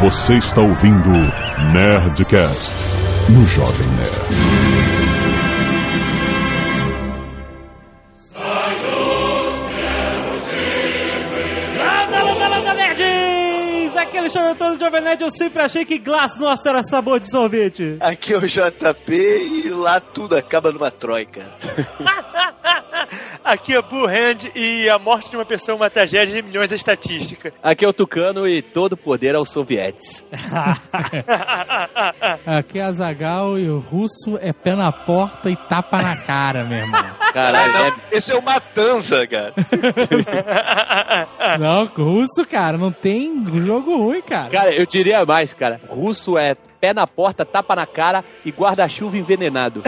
Você está ouvindo Nerdcast no Jovem Nerd. Landa, landa, landa, nerds! É Alexandre Antônio Jovem Nerd. Eu sempre achei que Glass nossa era sabor de sorvete. Aqui é o JP e lá tudo acaba numa troika. Aqui é Blue Hand e a morte de uma pessoa é uma tragédia de milhões é estatística. Aqui é o Tucano e todo poder aos sovietes. Aqui é a Zagal e o russo é pé na porta e tapa na cara, meu irmão. Caralho, Não, é... esse é o Matanza, cara. Não, russo, cara, não tem jogo ruim, cara. Cara, eu diria mais, cara. Russo é pé na porta, tapa na cara e guarda-chuva envenenado.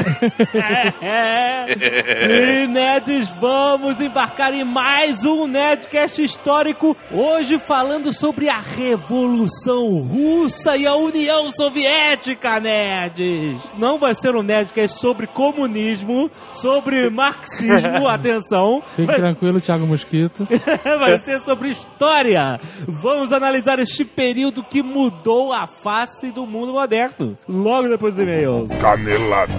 É. E nerds, vamos embarcar em mais um Nerdcast histórico. Hoje falando sobre a Revolução Russa e a União Soviética, nerds. Não vai ser um Nerdcast sobre comunismo, sobre marxismo, atenção. Fique tranquilo, Thiago Mosquito. Vai ser sobre história. Vamos analisar este período que mudou a face do mundo moderno. Logo depois dos e-mails. Canelada.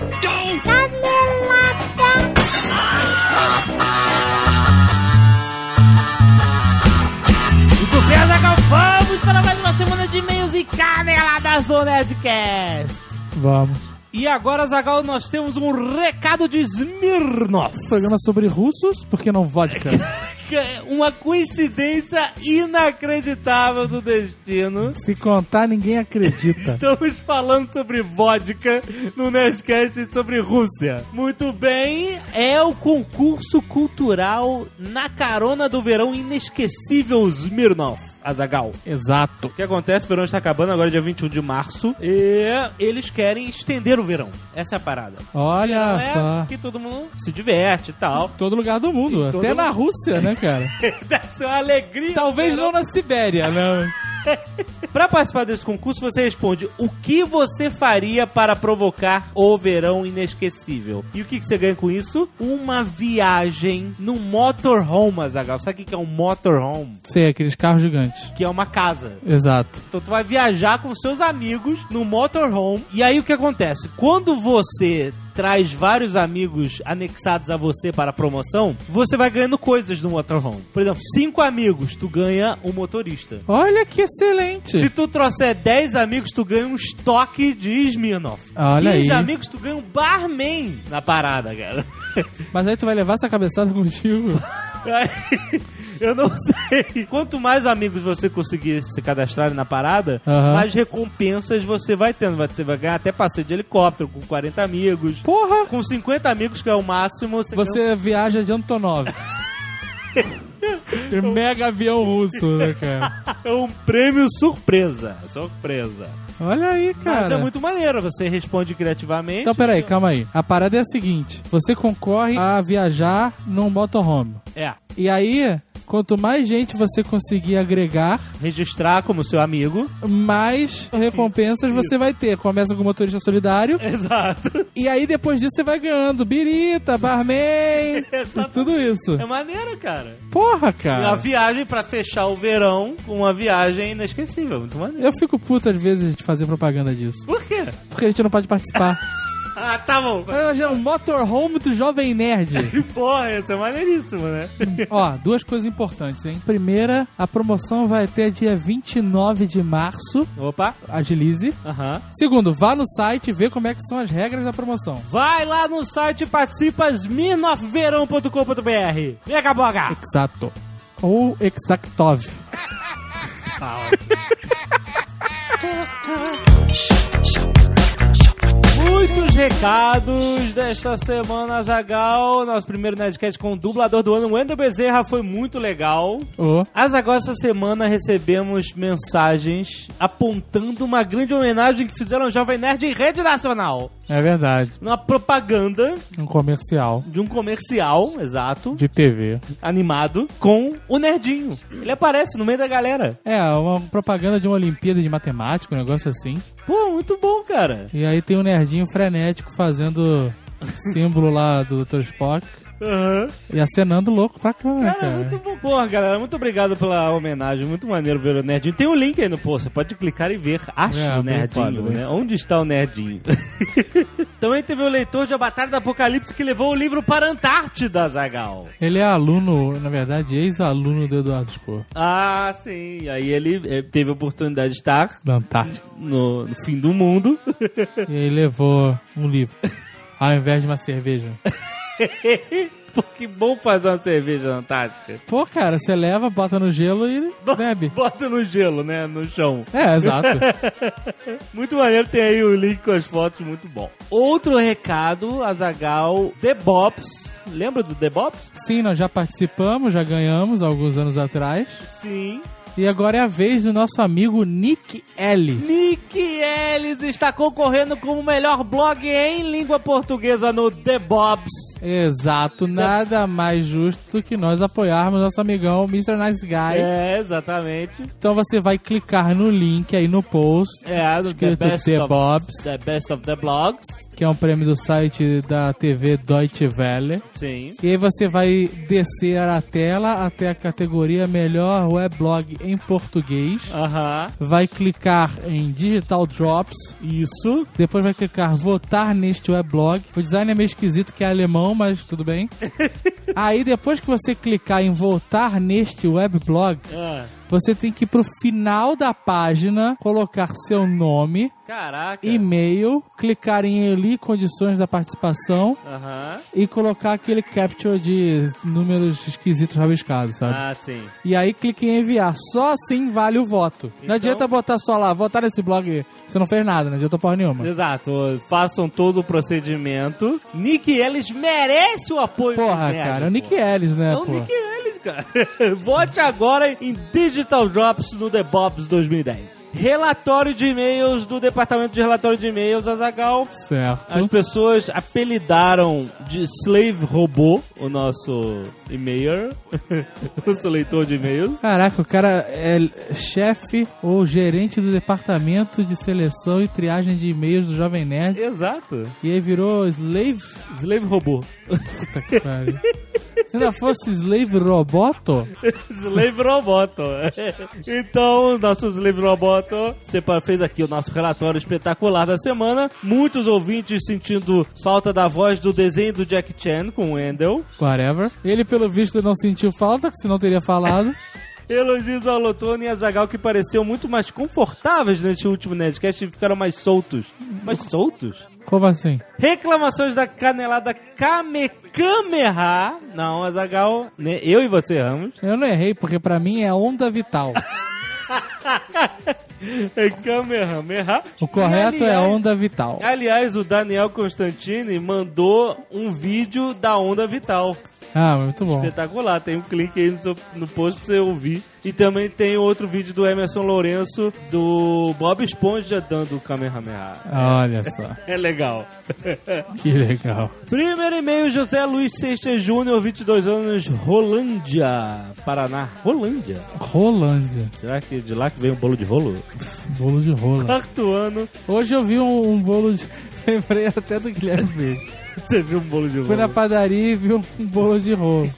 Muito bem, Azaghal, vamos para mais uma semana de e-mails e caneladas do Nerdcast. Vamos. E agora, Zagal, nós temos um recado de Smirnov. Programa sobre russos, por que não vodka? É Uma coincidência inacreditável do destino. Se contar, ninguém acredita. Estamos falando sobre vodka no Nerdcast sobre Rússia. Muito bem, é o concurso cultural na carona do verão inesquecível Smirnov. Azagal. Exato. O que acontece? O verão está acabando agora, dia 21 de março. E eles querem estender o verão. Essa é a parada. Olha é só. que todo mundo se diverte e tal. Todo lugar do mundo, Em todo até na. Rússia, né, cara? Deve ser uma alegria. Talvez verão. não na Sibéria, não. Pra participar desse concurso, você responde o que você faria para provocar o verão inesquecível. E o que, que você ganha com isso? Uma viagem num motorhome, Azagal. Sabe o que, que é um motorhome? Sei, aqueles carros gigantes. Que é uma casa. Exato. Então tu vai viajar com seus amigos no motorhome. E aí o que acontece? Quando você traz vários amigos anexados a você para a promoção, você vai ganhando coisas no motorhome. Por exemplo, cinco amigos, tu ganha um motorista. Olha que excelente. Se tu trouxer 10 amigos, tu ganha um estoque de Smirnoff. Olha 15 aí. amigos, tu ganha um barman na parada, cara. Mas aí tu vai levar essa cabeçada contigo. Eu não sei. Quanto mais amigos você conseguir se cadastrar na parada, Aham. mais recompensas você vai tendo. Vai, ter, vai ganhar até passeio de helicóptero com 40 amigos. Porra! Com 50 amigos, que é o máximo, você, ganha Você viaja de Antonov. Tem mega avião russo, né, cara? é um prêmio surpresa. Surpresa. Olha aí, cara. Mas é muito maneiro. Você responde criativamente. Então, peraí, calma aí. A parada é a seguinte: você concorre a viajar num motorhome. É. E aí, quanto mais gente você conseguir agregar, Registrar como seu amigo. mais recompensas você vai ter. Começa com o motorista solidário. Exato. E aí, depois disso, você vai ganhando birita, barman, tudo isso. É maneiro, cara. Porra, Uma cara. viagem pra fechar o verão com uma viagem inesquecível. Muito maneiro. Eu fico puto às vezes de fazer propaganda disso. Por quê? Porque a gente não pode participar. Ah, tá bom. Hoje é um motorhome do Jovem Nerd. Porra, isso é maneiríssimo, né? Ó, duas coisas importantes, hein? Primeira, a promoção vai até dia 29 de março. Opa. Agilize. Aham. Segundo, vá no site e vê como é que são as regras da promoção. Vai lá no site e participa smirnoffverão.com.br. Mega boga! Exato. Ou Exactov. Muitos recados desta semana, Zagal. Nosso primeiro Nerdcast com o dublador do ano, Wendel Bezerra, foi muito legal. Ô, Azaghal, essa semana recebemos mensagens apontando uma grande homenagem que fizeram ao Jovem Nerd em rede nacional. é verdade. Uma propaganda Um comercial de um comercial, exato, de TV. animado, com o Nerdinho. Ele aparece no meio da galera. É, uma propaganda de uma Olimpíada de Matemática, um negócio assim. Pô, muito bom, cara. E aí tem um nerdinho frenético fazendo símbolo lá do Dr. Spock. Aham. E acenando louco pra câmera, Cara, cara. muito bom. Porra, galera, muito obrigado pela homenagem. Muito maneiro ver o Nerdinho. Tem um link aí no post, você pode clicar e ver. Acho É, o Nerdinho, né? Onde está o Nerdinho? Também teve o leitor de A Batalha do Apocalipse que levou o livro para a Antártida, Zagal. Ele é aluno, na verdade, ex-aluno do Eduardo Spor, Ah, sim. Aí ele eh, teve a oportunidade de estar da Antártica. no, no fim do mundo. E aí levou um livro. Ao invés de uma cerveja. Pô, que bom fazer uma cerveja na Antártica. Pô, cara, você leva, bota no gelo e bebe. Bota no gelo, né? No chão. É, exato. Muito maneiro, tem aí o link com as fotos, muito bom. Outro recado, Azagal, The Bobs. Lembra do The Bobs? Sim, nós já participamos, já ganhamos alguns anos atrás. Sim. E agora é a vez do nosso amigo Nick Ellis. Nick Ellis está concorrendo como o melhor blog em língua portuguesa no The Bobs. Exato, nada mais justo que nós apoiarmos nosso amigão Mr. Nice Guy. É, exatamente. Então você vai clicar no link aí no post, É, do The Best The of Bobs, The Best of the Blogs. Que é um prêmio do site da TV Deutsche Welle. Sim. E aí você vai descer a tela até a categoria Melhor Weblog em Português. Aham. Vai clicar em Digital Drops. Isso. Depois vai clicar Votar neste weblog. O design é meio esquisito que é alemão, mas tudo bem. aí depois que você clicar em Votar neste weblog, Ah, você tem que ir pro final da página, colocar seu nome, caraca. e-mail, clicar em ali condições da participação e colocar aquele capture de números esquisitos rabiscados, sabe? Ah, sim. E aí clique em enviar. Só assim vale o voto. Não Então- adianta botar só lá, votar nesse blog. Você não fez nada, não adianta porra nenhuma. Exato, façam todo o procedimento. Nick Ellis merece o apoio Porra, nerds, cara, é o. Nick Ellis, né, É o pô? Nick Ellis, cara. Vote agora em Digital Drops no The Bobs 2010. Relatório de e-mails do Departamento de Relatório de E-mails, Azagal. Certo. As pessoas apelidaram de Slave Robô o nosso e-mailer, nosso leitor de e-mails. Caraca, o cara é chefe ou gerente do departamento de seleção e triagem de e-mails do Jovem Nerd. Exato. E aí virou slave. Slave Robô. Puta que pariu. Se ainda fosse slave roboto, Slave Roboto. então, nosso Slave Roboto sepa- fez aqui o nosso relatório espetacular da semana. Muitos ouvintes sentindo falta da voz do desenho do Jack Chan com o Wendell. whatever. Ele, pelo visto, não sentiu falta, que senão teria falado. Elogios ao Lotone e a Zagal que pareciam muito mais confortáveis neste último Nerdcast e ficaram mais soltos. Mais soltos? Como assim? Reclamações da canelada Kamehameha. Não, Azagal, né? eu e você erramos. Eu não errei, porque pra mim é onda vital. É Kamehameha. O correto é aliás- onda vital. Aliás, o Daniel Constantini mandou um vídeo da Onda Vital. Ah, muito bom. Espetacular. Tem um clique aí no, seu- no post pra você ouvir. E também tem outro vídeo do Emerson Lourenço, do Bob Esponja dando o Kamehameha. Olha só, É legal. que legal. Primeiro e-mail, José Luiz Seixas Júnior, 22 anos, Rolândia, Paraná. Rolândia? Rolândia. Será que de lá que vem o bolo de rolo? Bolo de rola. Quarto ano, Hoje eu vi um, um bolo de. Lembrei até do Guilherme Briggs. você viu um bolo de Fui na rolo? padaria e vi um, bolo de rolo.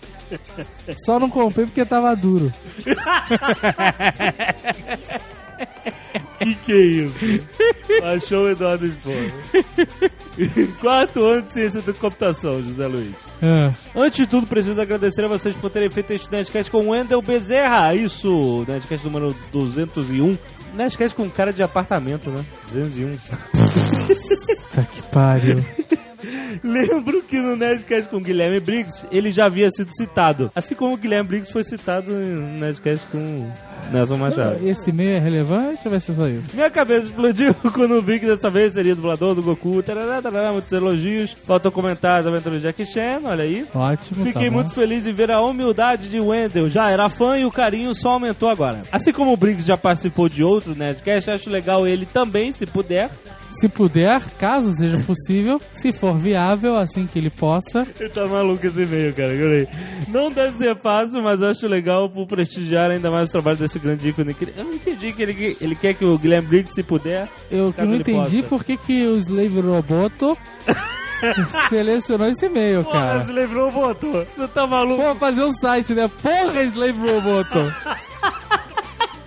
Só não comprei porque tava duro. Que que é isso? Achou o Eduardo Spor. Quarto ano de ciência da computação, José Luiz. Ah, Antes de tudo, preciso agradecer a vocês por terem feito este Nerdcast com o Wendel Bezerra. Isso, Nerdcast número 201. Nerdcast com cara de apartamento, né? 201. tá que pariu. Lembro que no Nerdcast com o Guilherme Briggs, ele já havia sido citado. Assim como o Guilherme Briggs foi citado no Nerdcast com Nelson Machado. Esse meio é relevante ou vai ser só isso? Minha cabeça explodiu quando vi que dessa vez seria dublador do Goku. Tarará, tarará, muitos elogios. Faltam comentários da aventura de Jack Chan, olha aí. Ótimo, Fiquei tá muito feliz em ver a humildade de Wendell. Já era fã e o carinho só aumentou agora. Assim como o Briggs já participou de outro Nerdcast, acho legal ele também, se puder. Se puder, caso seja possível, se for viável, assim que ele possa. Ele tá maluco esse e-mail, cara. Não deve ser fácil, mas acho legal por prestigiar ainda mais o trabalho desse grande ícone. Eu não entendi que ele, ele quer que o Guilherme Briggs, se puder. Eu não entendi possa. por que, que o Slave Roboto Selecionou esse e-mail, Porra, cara. Slave Roboto. Você tá maluco? Pô, fazer um site, né? Porra, Slave Roboto.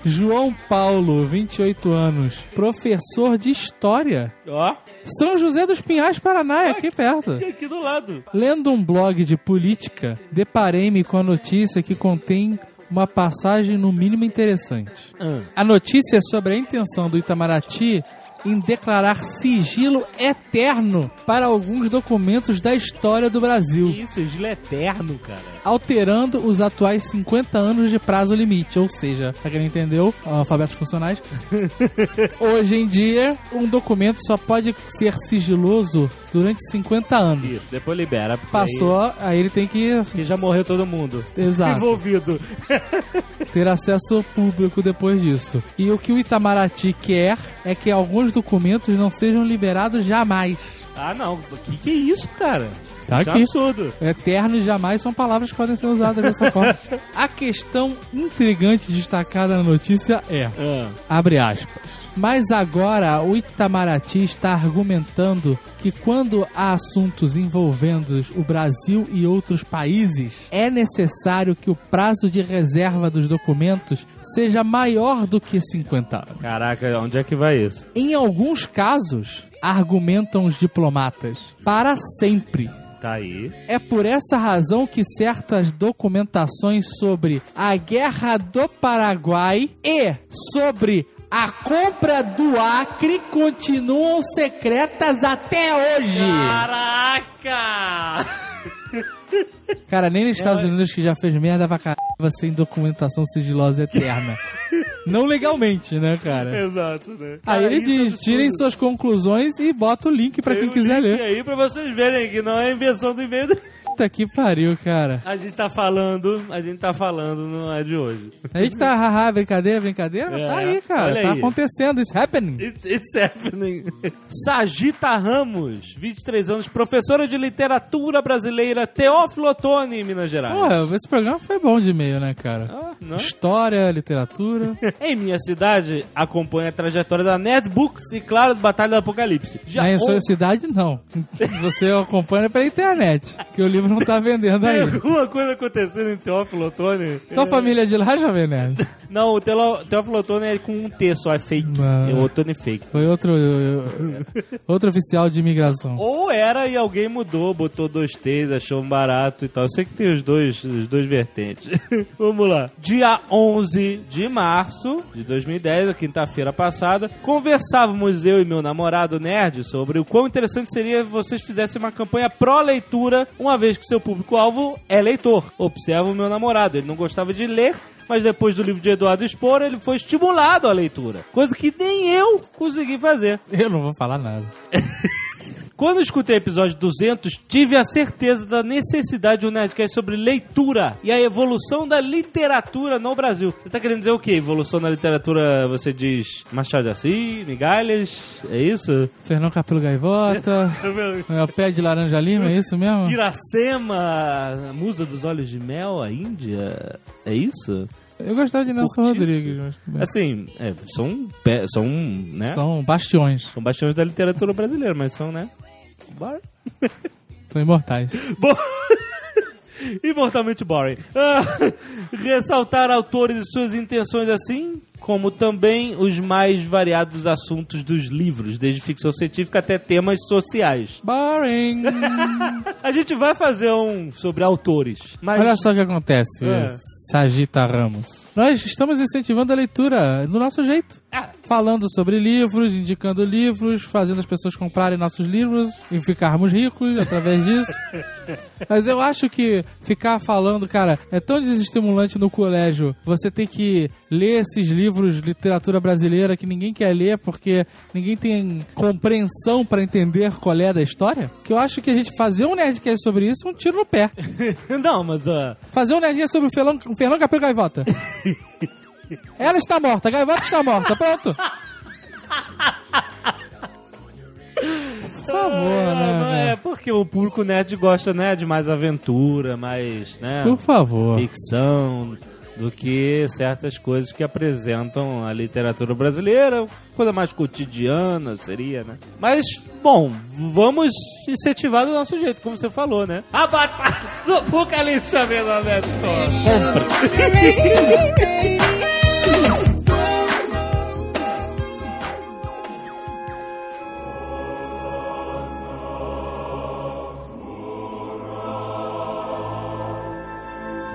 João Paulo, 28 anos, professor de História. Ó, São José dos Pinhais, Paraná, é aqui perto. aqui do lado. Lendo um blog de política, deparei-me com a notícia que contém uma passagem no mínimo interessante. Ah. A notícia é sobre a intenção do Itamaraty em declarar sigilo eterno para alguns documentos da história do Brasil, Isso, sigilo eterno, cara. alterando os atuais 50 anos de prazo limite, ou seja, pra quem não entendeu, alfabetos funcionais. Hoje em dia, um documento só pode ser sigiloso durante 50 anos. Isso, depois libera. Passou, aí ele tem que Aí, que já morreu todo mundo. Exato. Envolvido. ter acesso público depois disso. E o que o Itamaraty quer é que alguns documentos não sejam liberados jamais. Ah, não. O que, que é isso, cara? Tá Isso é aqui. um absurdo. Eterno e jamais são palavras que podem ser usadas dessa forma. A questão intrigante destacada na notícia é, Ah. abre aspas, mas agora o Itamaraty está argumentando que quando há assuntos envolvendo o Brasil e outros países, é necessário que o prazo de reserva dos documentos seja maior do que 50 anos. Caraca, onde é que vai isso? Em alguns casos, argumentam os diplomatas, para sempre. Tá aí. É por essa razão que certas documentações sobre a Guerra do Paraguai e sobre a compra do Acre continuam secretas até hoje. Caraca! Cara, nem nos Estados Unidos que já fez merda pra caramba sem documentação sigilosa eterna. Não legalmente, né, cara? Exato, né? Aí ele é diz, tirem suas conclusões e bota o link pra quem Tem um quiser link ler. aí pra vocês verem que não é invenção do e-mail. Puta que pariu, cara. A gente tá falando, a gente tá falando, não é de hoje. A gente tá, haha, brincadeira, brincadeira? É, tá aí, cara. Tá aí. acontecendo, it's happening. It- It's happening. Sagita Ramos, 23 anos, professora de literatura brasileira, Teófilo Otoni, em Minas Gerais. Porra, esse programa foi bom de e-mail, né, cara? Ah, não? História, literatura. Em minha cidade, acompanha a trajetória da Nerd Books e, claro, do Batalha do Apocalipse. Já Na on- sua cidade, não. Você acompanha pela internet, que o livro não tá vendendo Tem aí. alguma coisa acontecendo em Teófilo Otoni? Tua família é de lá, Jovem Nerd? Não, o Teófilo Otoni é com um T só, é fake. Não. É o Otoni fake. Foi outro, outro oficial de imigração. Ou era e alguém mudou, botou dois T's, achou um barato e tal. Eu sei que tem os dois, os dois vertentes. Vamos lá. Dia 11 de março de 2010, a quinta-feira passada, conversávamos eu e meu namorado nerd sobre o quão interessante seria vocês fizessem uma campanha pró-leitura, uma vez que seu público-alvo é leitor. Observa o meu namorado, ele não gostava de ler, mas depois do livro de Eduardo Spor, ele foi estimulado à leitura. Coisa que nem eu consegui fazer. Eu não vou falar nada. Quando escutei o episódio 200, tive a certeza da necessidade de um Nerdcast sobre leitura e a evolução da literatura no Brasil. Você tá querendo dizer o quê? Evolução da literatura, você diz Machado de Assis, Migalhas, é isso? Fernão Capelo Gaivota, é, o pé de laranja lima, é isso mesmo? Iracema, a musa dos olhos de mel, a Índia, é isso? Eu gostava de Nelson Curtiço. Rodrigues. mas tudo bem. Assim, é, são, são, né? São... São bastiões, bastiões da literatura brasileira, mas são, né? Bora. são imortais. Bom. Imortalmente boring. Ah, ressaltar autores e suas intenções assim, como também os mais variados assuntos dos livros, desde ficção científica até temas sociais. Boring! A gente vai fazer um sobre autores, mas Olha só o que acontece, É. Sagita Ramos. Nós estamos incentivando a leitura do nosso jeito. Ah. Falando sobre livros, indicando livros, fazendo as pessoas comprarem nossos livros e ficarmos ricos através disso. Mas eu acho que ficar falando, cara, é tão desestimulante no colégio. Você tem que ler esses livros de literatura brasileira que ninguém quer ler porque ninguém tem compreensão pra entender qual é da história. Que eu acho que a gente fazer um Nerdcast sobre isso é um tiro no pé. não, mas ah, Fazer um Nerdcast sobre o Fernão, o Fernão Capelo Gaivota. Ela está morta, a gaivota está morta, pronto. Por favor, ah, não né? é porque o público nerd gosta, né, de mais aventura, mais, né, Por favor. ficção, do que certas coisas que apresentam a literatura brasileira, coisa mais cotidiana seria, né? Mas, bom, vamos incentivar do nosso jeito, como você falou, né? A batalha do Apocalipse mesmo, Alberto. Compra.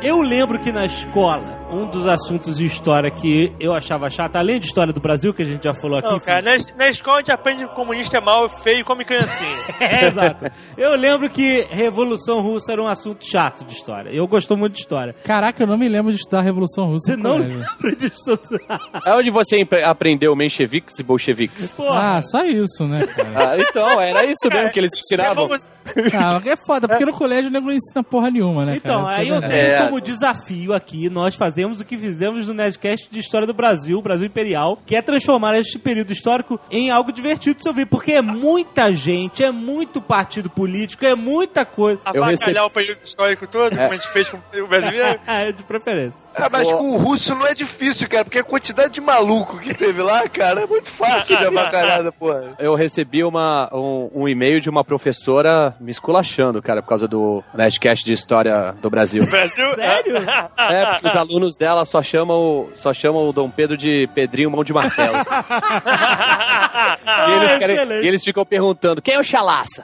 Eu lembro que na escola, um dos assuntos de história que eu achava chato, além de história do Brasil, que a gente já falou aqui. Não, cara, na, na escola a gente aprende que comunista é mal, feio e come criancinha. É, exato. Eu lembro que Revolução Russa era um assunto chato de história. Eu gosto muito de história. Caraca, eu não me lembro de estudar Revolução Russa. Você não colégio. lembra disso? É onde você aprendeu mencheviques e bolcheviques. Porra. Ah, só isso, né, cara? Ah, então, era isso mesmo que eles ensinavam. Ah, é foda, porque no colégio o nego não ensina porra nenhuma, né, cara? Então, Isso que aí é eu tenho É. como desafio aqui, nós fazemos o que fizemos no Nerdcast de História do Brasil, Brasil Imperial, que é transformar este período histórico em algo divertido de se ouvir, porque é muita gente, é muito partido político, é muita coisa. Eu avacalhar recebi- o período histórico todo, como a gente fez com o brasileiro. É, de preferência. Ah, mas com o russo não é difícil, cara, porque a quantidade de maluco que teve lá, cara, é muito fácil de avacalhada, porra. Eu recebi uma, um, um e-mail de uma professora me esculachando, cara, por causa do Nerdcast de História do Brasil. Brasil. Sério? É, porque os alunos dela só chamam, só chamam o Dom Pedro de Pedrinho Mão de Martelo. e, eles querem- excelente. e eles ficam perguntando, quem é o Chalaça?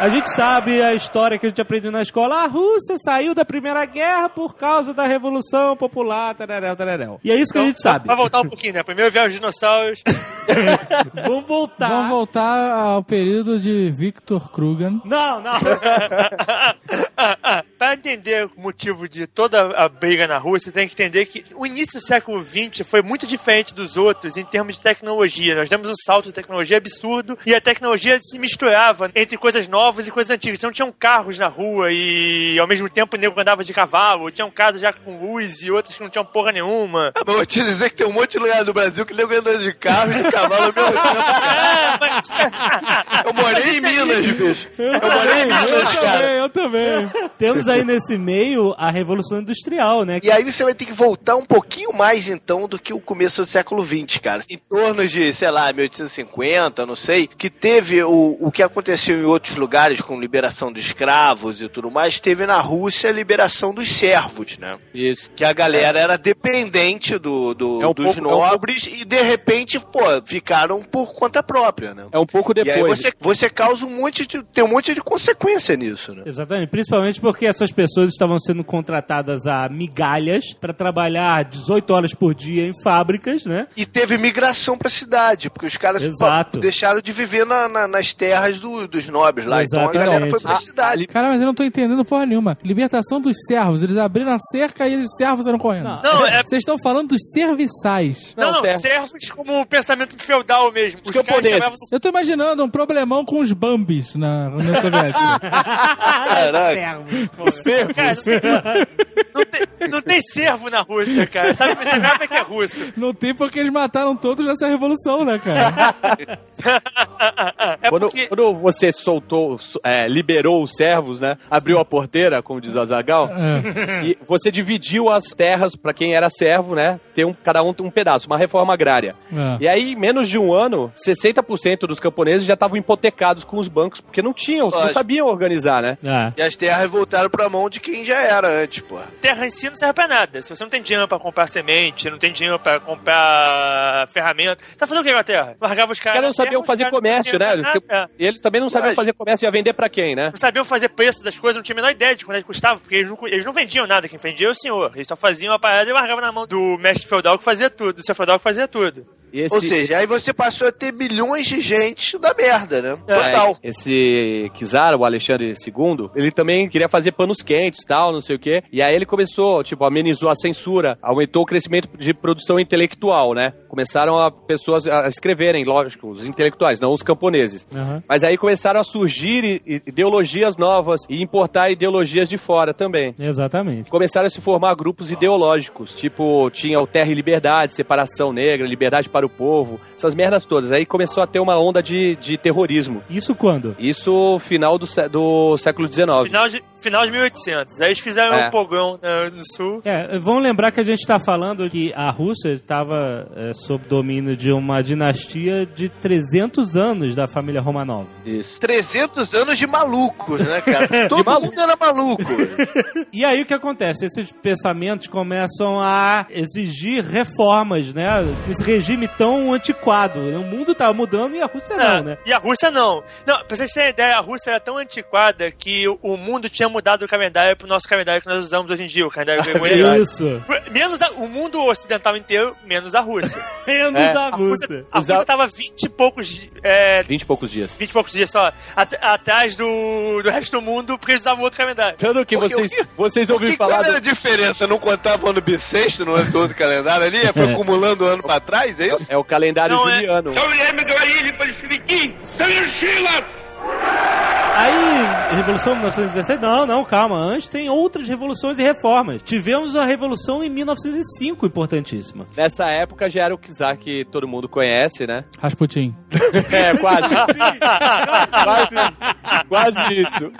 A gente sabe a história que a gente aprendeu na escola. A Rússia saiu da Primeira Guerra por causa da Revolução Popular, tararel, tararel. E é isso que a gente sabe. Vai voltar um pouquinho, né? Primeiro vieram os dinossauros. Vamos voltar. Vamos voltar ao período de Victor Krugan. Não, não. Para entender o motivo de toda a briga na Rússia, tem que entender que o início do século XX foi muito diferente dos outros em termos de tecnologia. Nós demos um salto de tecnologia absurdo e a tecnologia se misturava entre coisas novas e coisas antigas. Então tinham carros na rua e ao mesmo tempo o nego andava de cavalo, tinham casas já com luz e outras que não tinham porra nenhuma. Ah, mas eu vou te dizer que tem um monte de lugar no Brasil que nego anda de carro e de cavalo ao mesmo tempo. É. Eu morei em Minas, bicho. Eu morei em Minas, cara. eu também. Temos aí nesse meio a Revolução Industrial, né? E aí você vai ter que voltar um pouquinho mais, então, do que o começo do século XX, cara. Em torno de, sei lá, 1850, não sei, que teve o, o que aconteceu em outros lugares, com liberação de escravos e tudo mais, teve na Rússia a liberação dos servos, né? Isso. Que a galera era dependente do, do- É um dos pouco- é um nobres e, de repente, pô, ficaram por conta própria, né? É um pouco E aí depois. você, você causa um monte de. tem um monte de consequência nisso, né? Exatamente, principalmente porque essas pessoas estavam sendo contratadas a migalhas para trabalhar 18 horas por dia em fábricas, né? E teve migração pra cidade, porque os caras Exato. deixaram de viver na- na- nas terras do- dos nobres lá. Então a galera Exatamente. foi pra Ah, cidade. Cara, mas eu não tô entendendo porra nenhuma. Libertação dos servos. Eles abriram a cerca e os servos saíram correndo. Não. Não, é- Vocês estão falando dos serviçais. Não, não, certo. servos como o pensamento feudal mesmo. Os caras camponeses. chamavam- Eu tô imaginando um problemão com os Bambis na União Soviética. Caraca. Cara, não, tem, não tem servo na Rússia, cara. Sabe, você sabe que é russo. não tem porque eles mataram todos nessa revolução, né, cara? É Quando, porque... quando você soltou, é, liberou os servos, né? Abriu a porteira, como diz o Azagal, É. e você dividiu as terras pra quem era servo, né? Ter um, cada um um pedaço, uma reforma agrária. É. E aí, em menos de um ano, 60% dos camponeses já estavam hipotecados com os bancos, porque não tinham, não sabiam organizar, né? É. E as terras voltaram pra mão de quem já era antes, pô. terra em si não serve pra nada. Se você não tem dinheiro pra comprar semente, não tem dinheiro pra comprar ferramenta, você tá fazendo o que com a terra? Largava os Os caras. caras não sabiam fazer caras comércio, né? E eles também não sabiam fazer comércio ia vender pra quem, né? Não sabiam fazer preço das coisas, não tinham a menor ideia de quanto é que custava, porque eles não, eles não vendiam nada, quem vendia era o senhor. Eles só faziam a parada e largavam na mão do mestre feudal que fazia tudo, do seu feudal que fazia tudo. E esse, Ou seja, aí você passou a ter milhões de gente da merda, né? É, Total. Esse Kizar, o Alexandre II, ele também queria fazer panos quentes e tal, não sei o quê. E aí ele começou, tipo, amenizou a censura, aumentou o crescimento de produção intelectual, né? Começaram a pessoas a escreverem, lógico, os intelectuais, não os camponeses. Aham. Mas aí começaram a surgir ideologias novas e importar ideologias de fora também. Exatamente. Começaram a se formar grupos ideológicos, tipo, tinha o Terra e Liberdade, separação negra, liberdade para o povo, essas merdas todas. Aí começou a ter uma onda de, de terrorismo. Isso quando? Isso final do, sé- do século XIX. Final de, final de 1800. Aí eles fizeram É. um pogão né, no sul. É, vamos lembrar que a gente está falando que a Rússia estava é, sob domínio de uma dinastia de 300 anos da família Romanov. Isso. 300 anos de malucos, né, cara? Todo mundo era maluco. E aí o que acontece? Esses pensamentos começam a exigir reformas, né? Esse regime tão antiquado. O mundo estava mudando e a Rússia não, É, né? E a Rússia não. Não, pra vocês terem ideia, a Rússia era tão antiquada que o, o mundo tinha mudado o calendário pro nosso calendário que nós usamos hoje em dia, o calendário gregoriano. Isso. Menos a- o mundo ocidental inteiro, menos a Rússia. Menos É, A Rússia. Rússia, a Rússia tava 20 e poucos. É, 20 e poucos dias. 20 e poucos dias só. at- atrás do, do resto do mundo, porque eles usavam outro calendário. Tanto que Porque vocês, vocês ouviram falar qual do... era a diferença? Não contava o ano bissexto no ano do outro calendário ali? Foi acumulando ano pra trás, é isso? É o calendário Não, é- juliano. Aí, Revolução de 1917, não, não, calma. Antes tem outras revoluções e reformas. Tivemos a Revolução em 1905, importantíssima. Nessa época já era o czar que todo mundo conhece, né? Rasputin. É, quase. quase, quase isso.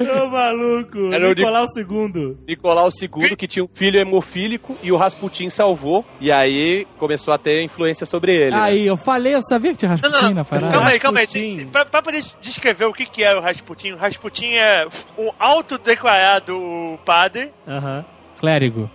Ô, maluco. Era o Nicolau II. Nicolau II, que tinha um filho hemofílico, e o Rasputin salvou, e aí começou a ter influência sobre ele. né? Aí, eu falei, eu sabia que tinha Não, Rasputin não, na parada. calma aí, calma aí. Pra, pra poder descrever o que, que é o Rasputin, o Rasputin é um autodeclarado padre, Aham. Clérigo.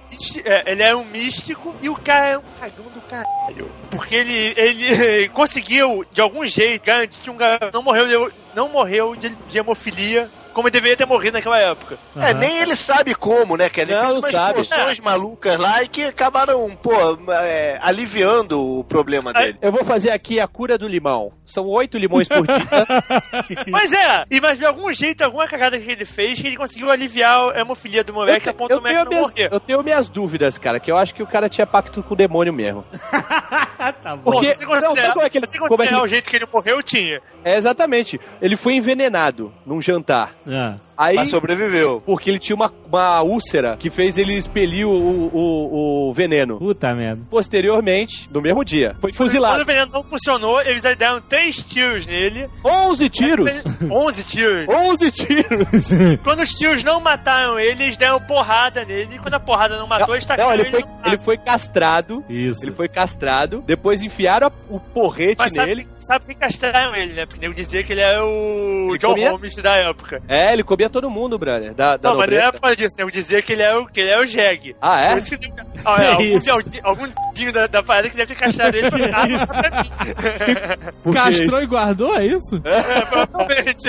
é, ele é um místico e o cara é um cagão do caralho. Porque ele, ele conseguiu, de algum jeito, garantir que um garoto não morreu, de- não morreu de, de hemofilia como ele deveria ter morrido naquela época. É, nem ele sabe como, né, cara? Ele Não, fez umas sabe. poções malucas lá e que acabaram, pô, é, aliviando o problema dele. Eu vou fazer aqui a cura do limão. São oito limões por dia. Mas é, e mas de algum jeito, alguma cagada que ele fez, que ele conseguiu aliviar a hemofilia do moleque a ponto eu, do moleque tenho não minhas, morrer. eu tenho minhas dúvidas, cara, que eu acho que o cara tinha pacto com o demônio mesmo. tá bom. Porque, você não, sabe como é que ele, como é que ele- o jeito que ele morreu, tinha. É, exatamente. Ele foi envenenado num jantar. Ah. Aí, Mas sobreviveu. porque ele tinha uma, uma úlcera que fez ele expelir o, o, o veneno. Puta merda. Posteriormente, no mesmo dia, foi Quando fuzilado. o veneno não funcionou, eles aí deram três tiros nele. 11 tiros! 11 tiros. 11 tiros! Quando os tiros não mataram ele, eles deram porrada nele. E quando a porrada não matou, eles Não, tacaram ele ele foi, no ele foi castrado. Isso. Ele foi castrado. Depois enfiaram a- o porrete Mas sabe, nele. sabe que castraram ele, né? Porque nego dizia que ele era o Ele John comia- Holmes da época. É, ele comia todo mundo, brother. Da, da não, mas não nobreza. era por causa disso, nego dizia que ele era o, que ele era o Jeg. Ah, é? Por isso que nego- ah, é, algum, algum, algum dinho da, da parada que deve ter castrado ele de nada pra Castrou e guardou, é isso? É, provavelmente.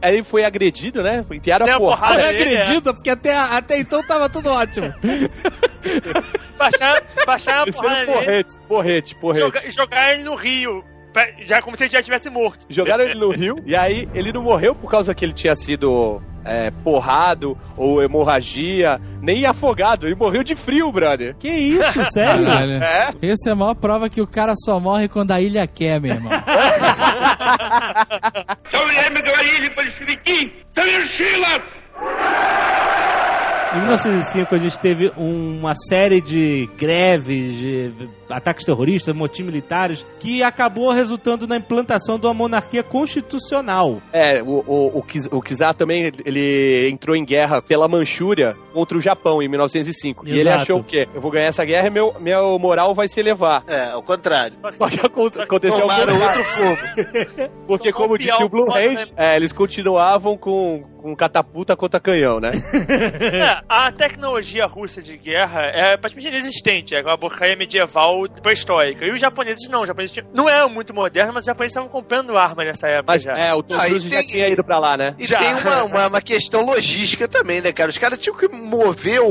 Aí ele foi agredido, né? Enfiaram a a porrada. porrada não ele, acredito, porque até, até então tava tudo ótimo. Baixaram, baixaram a Esse porrada porrete, porrete, porrete. joga, e jogaram ele no rio. Já como se ele já tivesse morto. Jogaram ele no rio e aí ele não morreu por causa que ele tinha sido é, porrado ou hemorragia, nem afogado. Ele morreu de frio, brother. Que isso, sério? Caralho. É? Essa é a maior prova que o cara só morre quando a ilha quer, meu irmão. Em 1905 a gente teve uma série de greves, de ataques terroristas, motins militares, que acabou resultando na implantação de uma monarquia constitucional. É, o, o, o, o Kizar também, ele entrou em guerra pela Manchúria contra o Japão em 1905. E ele Exato. achou o quê? Eu vou ganhar essa guerra e meu, meu moral vai se elevar. É, ao contrário. Só que aconte- aconteceu o Tomaram contrário. outro fogo. Porque, Tomou como disse o Blue Hand, né? é, eles continuavam com, com catapulta contra canhão, né? É, a tecnologia russa de guerra é praticamente inexistente. É uma porcaria medieval pré-histórica. E os japoneses não. Os japoneses tinham- não eram muito modernos, mas os japoneses estavam comprando arma nessa época Mas já. é, o Tom Ah, e Cruise já tem- tinha ido pra lá, né? E Já. tem uma, uma, uma questão logística também, né, cara? Os caras tinham que mover o,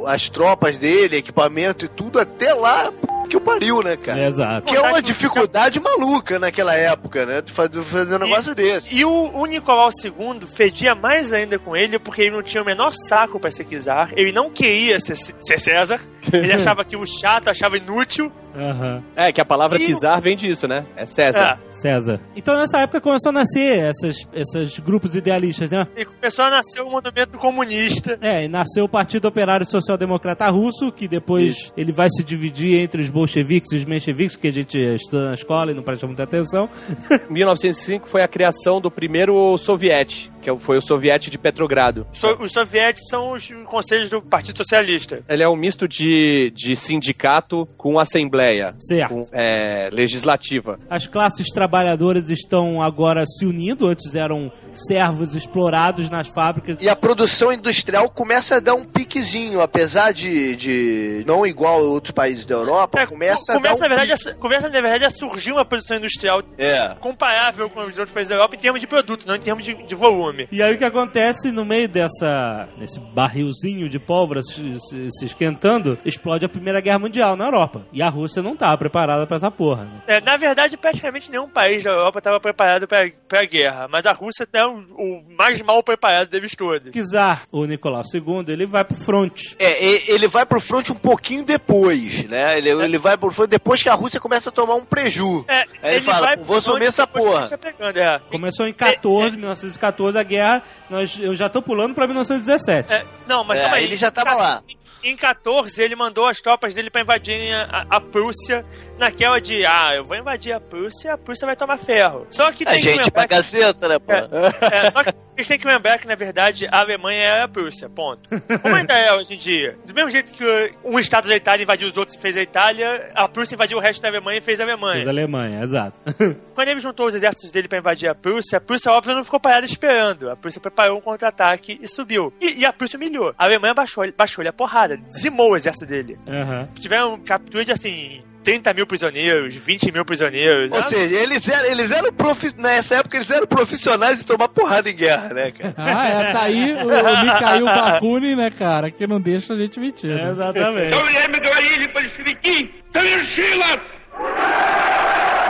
o- as tropas dele, equipamento e tudo até lá que o pariu, né, cara? Exato. Que é uma dificuldade maluca naquela época, né? De fazer, fazer um negócio desse. E o, o Nicolau II fedia mais ainda com ele porque ele não tinha o menor saco pra ser czar. Ele não queria ser, ser César. Ele achava que o chato achava inútil. Aham. É, que a palavra E- czar vem disso, né? É César. É. César. Então nessa época começou a nascer essas, esses grupos idealistas, né? E começou a nascer o movimento comunista. É, e nasceu o Partido Operário Social Democrata Russo, que depois ele vai se dividir entre os bolcheviques e os mencheviques, que a gente estuda na escola e não presta muita atenção. Em 1905 foi a criação do primeiro soviete, que é foi o soviete de Petrogrado. So- os sovietes são os conselhos do Partido Socialista. Ele é um misto de, de sindicato com assembleia. Certo. Com, é, legislativa. As classes trabalhadoras estão agora se unindo, antes eram servos explorados nas fábricas. E a produção industrial começa a dar um piquezinho, apesar de, de não igual a outros países da Europa, É, começa, co- a dar um na verdade, pique. começa, na verdade, a surgir uma produção industrial É. comparável com os outros países da Europa em termos de produto, não em termos de, de volume. E aí o que acontece no meio dessa nesse barrilzinho de pólvora se, se- se esquentando, explode a Primeira Guerra Mundial na Europa. E a Rússia não estava preparada para essa porra. Né? É, na verdade, praticamente nenhum país da Europa estava preparado para a guerra, mas a Rússia é o, o mais mal preparado deles todos. Czar, o Nicolau II, ele vai pro front. É, ele vai pro front um pouquinho depois, né? Ele, ele vai pro front depois que a Rússia começa a tomar um preju. É, Aí ele fala, vai "Vou assumir onde essa porra." tá pegando, é. Começou em 14, 1914 a guerra. Nós, eu já tô pulando pra 1917. É, não, mas É, calma aí. ele já tava lá. Em 14, ele mandou as tropas dele pra invadirem a, a Prússia, naquela de, ah, eu vou invadir a Prússia, a Prússia vai tomar ferro. Só que A tem que gente lembrar pra que, caceta, né, pô? É. é, só que eles têm que lembrar que, na verdade, a Alemanha é a Prússia, ponto. Como ainda é hoje em dia. Do mesmo jeito que um estado da Itália invadiu os outros e fez a Itália, a Prússia invadiu o resto da Alemanha e fez a Fez a Alemanha. Alemanha, exato. Quando ele juntou os exércitos dele pra invadir a Prússia, a Prússia, óbvio, não ficou parada esperando. A Prússia preparou um contra-ataque e subiu. E, e a Prússia humilhou. A Alemanha baixou, baixou-lhe a porrada, dizimou o exército dele. Aham. Tiveram captura de, assim, 30 mil prisioneiros, 20 mil prisioneiros. Ou Ah, seja, eles eram, eles eram profi... nessa época eles eram profissionais de tomar porrada em guerra, né, cara? Ah, é, tá aí o, o Mikhail Bakunin, né, cara, que não deixa a gente mentir. É, né? exatamente.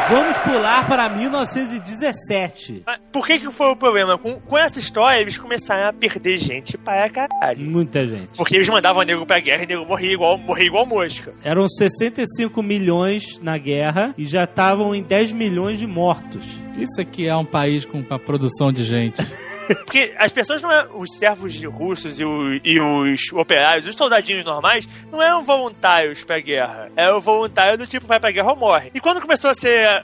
Vamos pular para 1917. Por que que foi o problema? Com, com essa história, eles começaram a perder gente para caralho. Muita gente. Porque eles mandavam nego pra guerra e nego morria igual, morria igual mosca. Eram 65 milhões na guerra e já estavam em 10 milhões de mortos. Isso aqui é um país com a produção de gente. Porque as pessoas não é os servos de russos e, o- e os operários, os soldadinhos normais, não eram voluntários pra guerra. Era o voluntário do tipo vai pra guerra ou morre. E quando começou a ser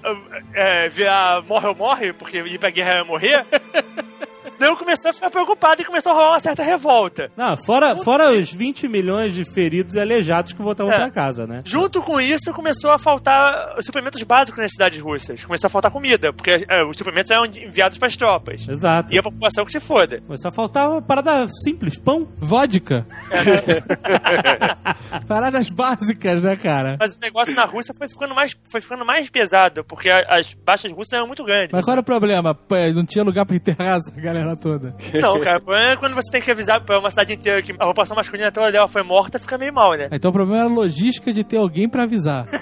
é, virar morre ou morre, porque ir pra guerra era morrer, eu comecei a ficar preocupado e começou a rolar uma certa revolta. Não, fora, fora os 20 milhões de feridos e aleijados que voltavam É. pra casa, né? Junto com isso, começou a faltar os suplementos básicos nas cidades russas. Começou a faltar comida, porque é, os suplementos eram enviados pras tropas. Exato. E a população que se foda. Mas só faltava uma parada simples, pão. Vodka. Paradas básicas, né, cara? Mas o negócio na Rússia foi ficando mais, foi ficando mais pesado, porque a- as baixas russas eram muito grandes. Mas qual era o problema? Pô, Não tinha lugar pra enterrar essa galera toda. Não, cara, o problema é quando você tem que avisar pra uma cidade inteira que a população masculina até dela foi morta, fica meio mal, né? Então o problema era a logística de ter alguém pra avisar.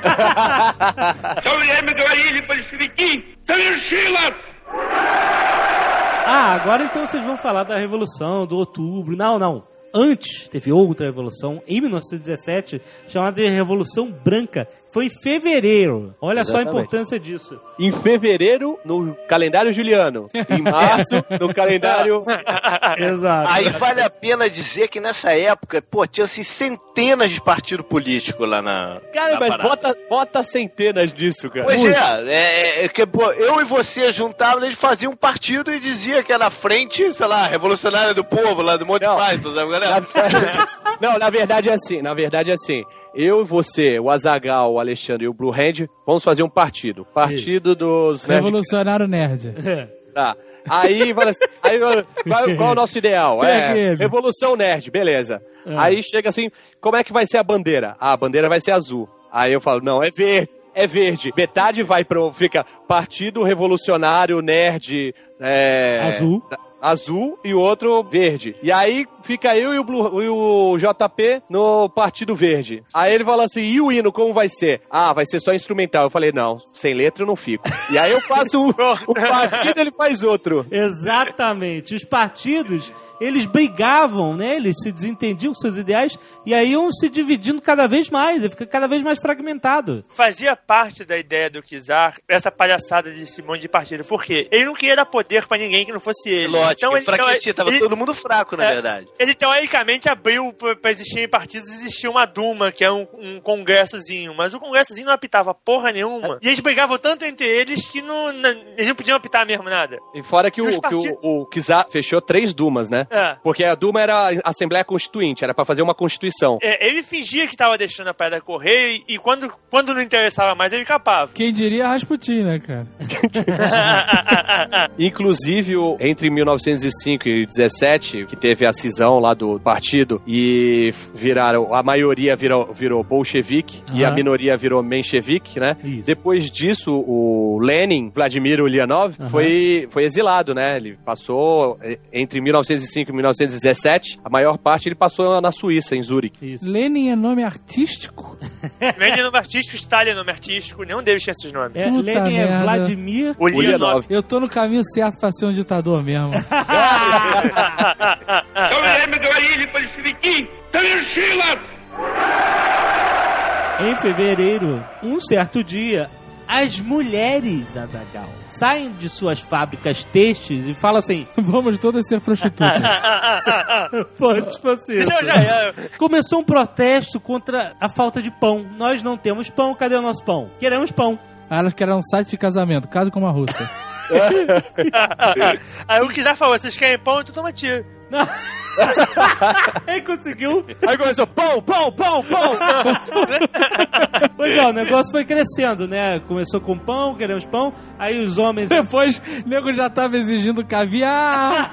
ah, agora então vocês vão falar da Revolução, do Outubro. Não, não antes teve outra revolução, em 1917, chamada de Revolução Branca, foi em fevereiro. Olha só a Exatamente. importância disso. Em fevereiro, no calendário juliano. Em março, no calendário. Exato. Aí vale a pena dizer que nessa época, pô, tinha assim, centenas de partidos políticos lá na. Cara, na mas parada. bota, bota centenas disso, cara. Pois é, é, é que pô, eu e você juntavam, eles faziam um partido e dizia que era a frente, sei lá, revolucionária do povo, lá do Monte. Python, sabe? galera? Na- Não, na verdade é assim. Na verdade é assim. Eu e você, o Azagal, o Alexandre e o Blue Hand, vamos fazer um partido. Partido dos Nerd- Revolucionário Nerd. Tá. Aí, assim, aí qual, qual é o nosso ideal? É É? Revolução Nerd, beleza. Ah. Aí chega assim, como é que vai ser a bandeira? Ah, a bandeira vai ser azul. Aí eu falo, não, é verde. É verde. Metade vai pro. Fica Partido Revolucionário Nerd. É, Azul. Azul e o outro verde. E aí fica eu e o, Blue- e o JP no Partido Verde. Aí ele fala assim: e o hino, como vai ser? Ah, vai ser só instrumental. Eu falei: não, sem letra eu não fico. E aí eu faço o, o partido, ele faz outro. Exatamente. Os partidos, eles brigavam, né? Eles se desentendiam com seus ideais e aí iam se dividindo cada vez mais, e fica cada vez mais fragmentado. Fazia parte da ideia do Kizar essa palhaçada de esse monte de partido. Por quê? Ele não queria dar poder pra ninguém que não fosse ele. Lógico, Então, ele- enfraquecia, tava ele- todo mundo fraco, na É. verdade. Ele teoricamente abriu pra pra existirem partidos, existia uma Duma, que é um, um congressozinho, mas o congressozinho não apitava porra nenhuma. E eles brigavam tanto entre eles que não, não- eles não podiam apitar mesmo nada. E fora que, o, que partidos- o, o Kizar fechou três Dumas, né? É. Porque a Duma era a Assembleia Constituinte, era pra fazer uma Constituição. É, ele fingia que tava deixando a pedra correr e, e quando, quando não interessava mais, ele capava. Quem diria Rasputin, né, cara? Inclusive, entre 1905 e 17, que teve a cisão lá do partido e viraram, a maioria virou, virou bolchevique e a minoria virou menchevique, né? Isso. Depois disso, o Lenin, Vladimir Ulyanov, Aham. foi, foi exilado, né? Ele passou eh, entre 1905 1905 e 1917, a maior parte ele passou na Suíça, em Zurique. Isso. Lenin é nome artístico? Lenin é nome artístico, Stalin é nome artístico, nenhum deles tinha esses nomes. É, Lenin é merda. é Vladimir Ulyanov. Eu tô no caminho certo pra ser um ditador mesmo. Em fevereiro, um certo dia, as mulheres, Adagal, saem de suas fábricas têxteis e falam assim: Vamos todas ser prostitutas. Pô, tipo assim. Já é. Começou um protesto contra a falta de pão. Nós não temos pão, cadê o nosso pão? Queremos pão. Ah, Elas querem um site de casamento, caso com uma russa. Aí o Kizar falou: vocês querem pão? Então toma tiro. Aí conseguiu. Aí começou, pão, pão, pão, pão! Pois é, o negócio foi crescendo, né? Começou com pão, queremos pão. Aí os homens. Depois, o nego já tava exigindo caviar,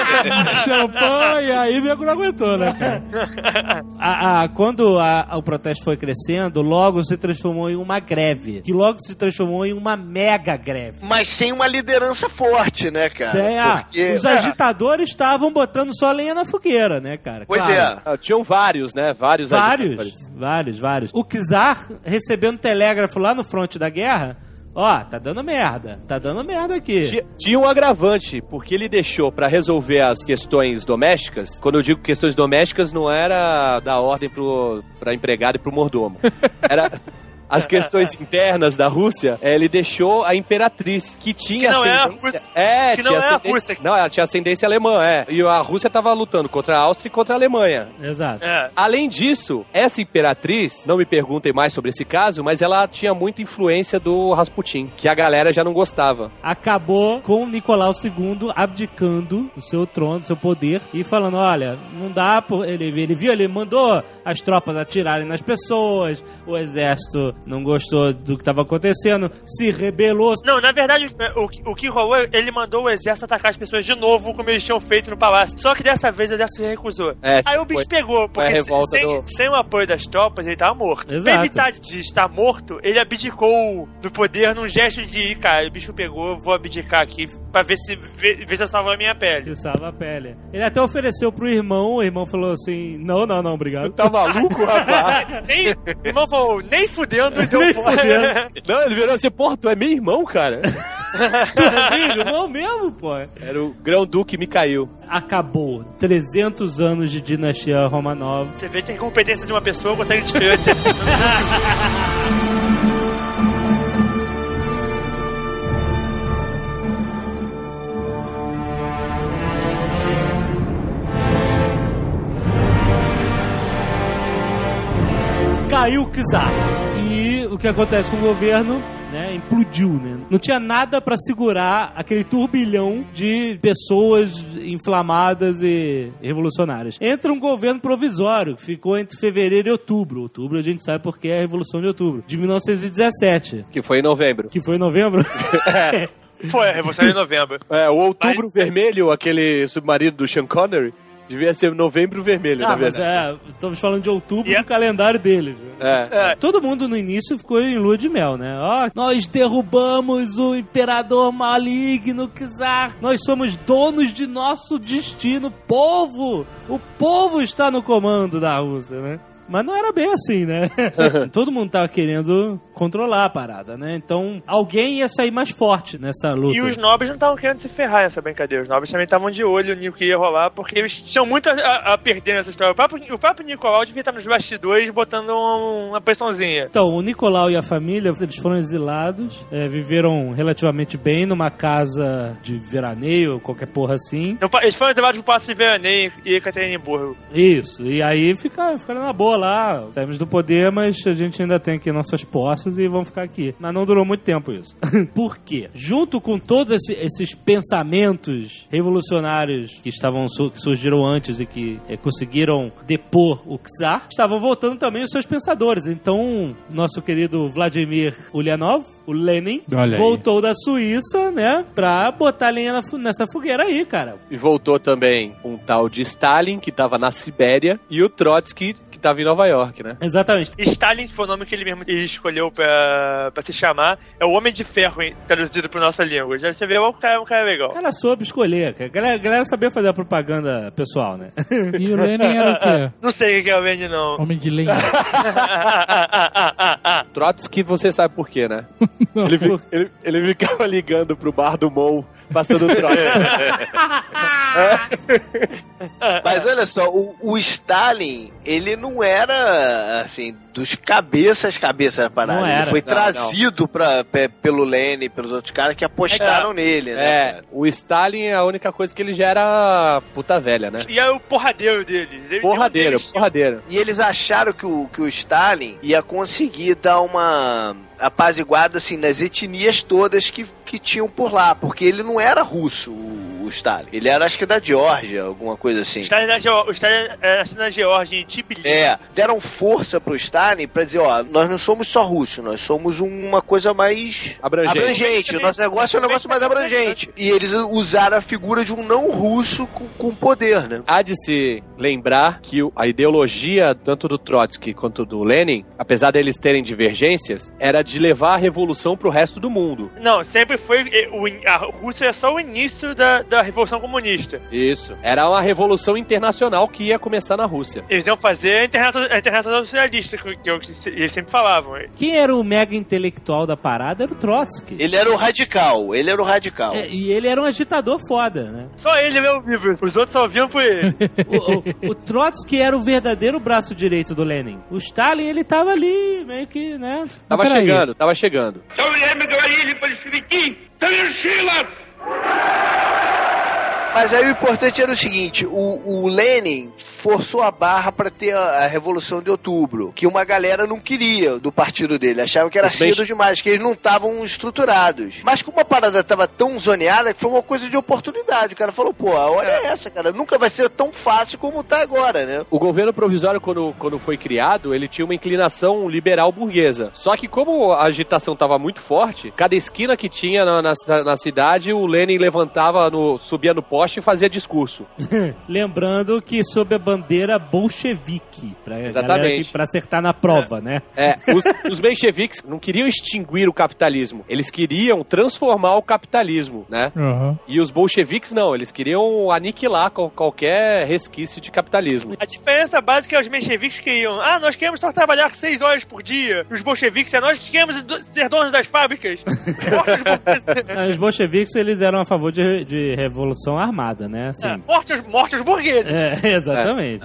champanhe, aí o nego não aguentou, né, cara? A- a- quando a- o protesto foi crescendo, logo se transformou em uma greve. Que logo se transformou em uma mega greve. Mas sem uma liderança forte, né, cara? É, ah, Porque- os agitadores estavam botando só lenha na fogueira, né, cara? Pois Claro. é. Ah, Tinham vários, né? Vários Vários, agitadores. vários, vários. O Kizar recebendo telégrafo lá no fronte da guerra, ó, tá dando merda, tá dando merda aqui. Tinha, tinha um agravante, porque ele deixou pra resolver as questões domésticas. Quando eu digo questões domésticas, não era da ordem pro, pra empregado e pro mordomo. Era as questões internas da Rússia. eh, Ele deixou a imperatriz, que tinha Que não é a ascendência. Rússia. É, Que não tinha é a ascendência- Rússia. Não, ela tinha ascendência alemã, é. E a Rússia tava lutando contra a Áustria e contra a Alemanha. Exato. É. Além disso, essa imperatriz, não me perguntem mais sobre esse caso, mas ela tinha muita influência do Rasputin, que a galera já não gostava. Acabou com o Nicolau II abdicando do seu trono, do seu poder, e falando: olha, não dá. Por... Ele, ele viu, ele mandou as tropas atirarem nas pessoas, o exército não gostou do que estava acontecendo, se rebelou. Não, na verdade, o, que- o que rolou, ele mandou o exército atacar as pessoas de novo, como eles tinham feito no palácio. Só que dessa vez o exército se recusou. É, Aí o bicho foi- pegou, porque sem, do- sem o apoio das tropas, ele tava morto. Exato. Pra evitar de estar morto, ele abdicou do poder num gesto de, cara, o bicho pegou, vou abdicar aqui pra ver se, ver, ver se eu salvo a minha pele. Se salva a pele. Ele até ofereceu pro irmão, o irmão falou assim: não, não, não, obrigado. Tá maluco, rapaz? nem, o irmão falou, nem fudendo, então Nem porra. fudendo. Não, ele virou assim, porra, tu é meu irmão, cara. Amigo, não mesmo, pô. Era o grão-duque Mikhail. Acabou. 300 anos de dinastia Romanov. Você vê que a incompetência de uma pessoa consegue destruir. Caiu o Czar. O que acontece com o governo, né, implodiu, né? Não tinha nada pra segurar aquele turbilhão de pessoas inflamadas e revolucionárias. Entra um governo provisório, que ficou entre fevereiro e outubro. Outubro a gente sabe porque é a Revolução de Outubro, de 1917. Que foi em novembro. Que foi em novembro? Foi, a Revolução de Novembro. É, o Outubro Vermelho, aquele submarino do Sean Connery, Devia ser novembro vermelho, na Ah, mas verdade. é, estamos falando de outubro E é- do calendário deles. É. É, Todo mundo no início ficou em lua de mel, né? Ó, nós derrubamos o imperador maligno, Czar. Nós somos donos de nosso destino. Povo! O povo está no comando da Rússia, né? Mas não era bem assim, né? Todo mundo tava querendo controlar a parada, né? Então alguém ia sair mais forte nessa luta. E os nobres não estavam querendo se ferrar nessa brincadeira. Os nobres também estavam de olho no que ia rolar, porque eles tinham muito a, a perder nessa história. O próprio, o próprio Nicolau devia estar nos bastidores botando um- uma pressãozinha. Então, o Nicolau e a família, eles foram exilados, é, viveram relativamente bem numa casa de veraneio, qualquer porra assim. Então, Eles foram levados pro Passo de Veraneio e Ekaterimburgo. Isso, e aí ficaram, ficaram na boa lá, saímos do poder, mas a gente ainda tem aqui nossas posses e vamos ficar aqui. Mas não durou muito tempo isso. Por quê? Junto com todos esse- esses pensamentos revolucionários que estavam que surgiram antes e que eh, conseguiram depor o Czar, estavam voltando também os seus pensadores. Então, nosso querido Vladimir Ulyanov, o Lenin, Olha aí. voltou da Suíça, né, pra botar lenha na nessa fogueira aí, cara. E voltou também um tal de Stalin, que tava na Sibéria, e o Trotsky, que tava em Nova York, né? Exatamente. Stalin, que foi o nome que ele mesmo ele escolheu pra, pra se chamar, é o Homem de Ferro, hein, traduzido pra nossa língua. Já você vê, o cara é um cara legal. O cara soube escolher, cara. A galera, a galera sabia fazer a propaganda pessoal, né? E o Lenin era o quê? Não sei o que é o Lenin, não. Homem de lenha. Trotsky, você sabe por quê, né? Ele, ele, ele ficava ligando pro bar do Mou, passando o Trotsky. Mas olha só, o, o Stalin, ele não era, assim, dos cabeças cabeça da parada. Não Ele era. foi Não, trazido Pra, pe- pelo Lenin, pelos outros caras que apostaram nele, né? É, cara? o Stalin, a única coisa que ele já era puta velha, né? E é o porradeiro deles. Ele- Porradeiro, porradeiro. E eles acharam que o, que o Stalin ia conseguir dar uma apaziguada assim nas etnias todas que, que tinham por lá, porque ele não era russo, o, o Stalin. Ele era acho que da Geórgia, alguma coisa assim. O Stalin, Geo- o Stalin é nascido na Geórgia, em Tbilisi. É, deram força pro Stalin pra dizer, ó, nós não somos só russos, nós somos uma coisa mais Abrangente. abrangente. Nosso negócio é um negócio mais abrangente. E eles usaram a figura de um não russo com, com poder, né? Há de se lembrar que o- a ideologia, tanto do Trotsky quanto do Lenin, apesar deles terem divergências, era de levar a revolução pro resto do mundo. Não, sempre foi. eh, o a Rússia é só o início da, da da Revolução Comunista. Isso. Era uma revolução internacional que ia começar na Rússia. Eles iam fazer a Internacional, a internacional Socialista, que, que eles sempre falavam. Quem era o mega intelectual da parada era o Trotsky. Ele era o radical, ele era o radical. É, e ele era um agitador foda, né? Só ele leu o livro, os outros só viam por ele. o, o, o Trotsky era o verdadeiro braço direito do Lenin. O Stalin, ele tava ali, meio que, né? Tava chegando, aí. tava chegando. Então, o Lenin ele se mas aí o importante era o seguinte: o, o Lenin forçou a barra pra ter a, a Revolução de Outubro, que uma galera não queria do partido dele, achava que era Os bem- cedo demais, que eles não estavam estruturados. Mas como a parada tava tão zoneada, que foi uma coisa de oportunidade. O cara falou: pô, a hora é essa, cara, nunca vai ser tão fácil como tá agora, né? O governo provisório, quando, quando foi criado, ele tinha uma inclinação liberal burguesa. Só que como a agitação estava muito forte, cada esquina que tinha na, na, na cidade, o Lenin levantava, no, subia no poste e fazia discurso. Lembrando que sob a bandeira bolchevique. Pra, Exatamente. pra acertar na prova, né? É, os, os mencheviques não queriam extinguir o capitalismo, eles queriam transformar o capitalismo, né? Aham. E os bolcheviques não, eles queriam aniquilar qual- qualquer resquício de capitalismo. A diferença básica é os mencheviques queriam. Ah, nós queremos só trabalhar seis horas por dia. Os bolcheviques é nós queremos ser donos das fábricas. Os bolcheviques, eles eram a favor de, de revolução armada, né? Assim, É, morte, os, morte os burgueses. É, exatamente.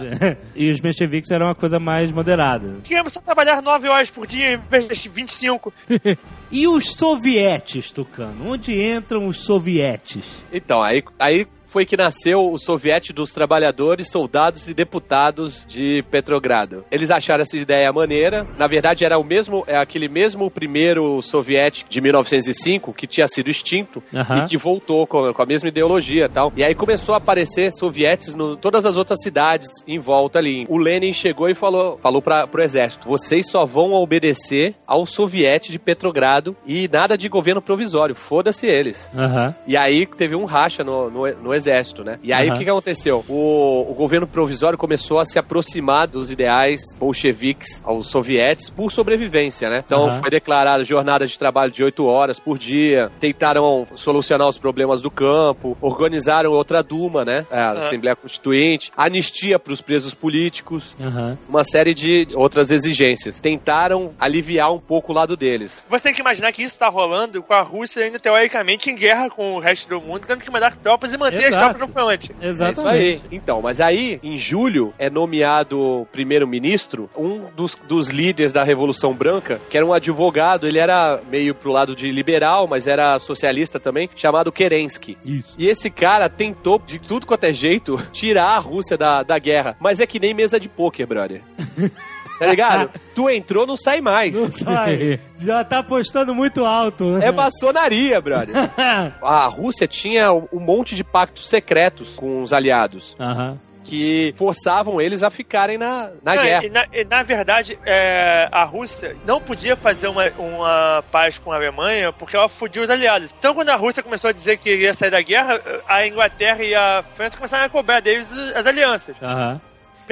E os mencheviques eram uma coisa mais moderada. Queremos só trabalhar nove horas por dia em vez de 25. E os sovietes, Tucano? Onde entram os sovietes? Então, aí, aí foi que nasceu o Soviete dos Trabalhadores, Soldados e Deputados de Petrogrado. Eles acharam essa ideia maneira. Na verdade, era o mesmo, é aquele mesmo primeiro soviético de 1905 que tinha sido extinto Aham. e que voltou com, com a mesma ideologia e tal. E aí começou a aparecer sovietes em todas as outras cidades em volta ali. O Lenin chegou e falou, falou para pro exército: vocês só vão obedecer ao soviete de Petrogrado e nada de governo provisório. Foda-se eles. Aham. E aí teve um racha no, no, no exército. né? E aí Aham. o que, que aconteceu? O, o governo provisório começou a se aproximar dos ideais bolcheviques aos sovietes por sobrevivência, né? Então Aham. foi declarada jornada de trabalho de oito horas por dia, tentaram solucionar os problemas do campo, organizaram outra Duma, né? A Assembleia Constituinte, anistia para os presos políticos, Aham. uma série de outras exigências. Tentaram aliviar um pouco o lado deles. Você tem que imaginar que isso tá rolando com a Rússia ainda teoricamente em guerra com o resto do mundo, tendo que mandar tropas e manter Exato. fronte. É Exatamente. aí. Então, mas aí, em julho, é nomeado primeiro-ministro um dos, dos líderes da Revolução Branca, que era um advogado, ele era meio pro lado de liberal, mas era socialista também, chamado Kerensky. Isso. E esse cara tentou, de tudo quanto é jeito, tirar a Rússia da, da guerra. Mas é que nem mesa de pôquer, brother. Tá ligado? tu entrou, não sai mais. Não sai. Já tá apostando muito alto, né? É maçonaria, brother. A Rússia tinha um monte de pactos secretos com os aliados. Aham. que forçavam eles a ficarem na, na Não, guerra. e na, e na verdade, é, a Rússia não podia fazer uma, uma paz com a Alemanha porque ela fudia os aliados. Então, quando a Rússia começou a dizer que ia sair da guerra, a Inglaterra e a França começaram a cobrar deles as alianças. Aham.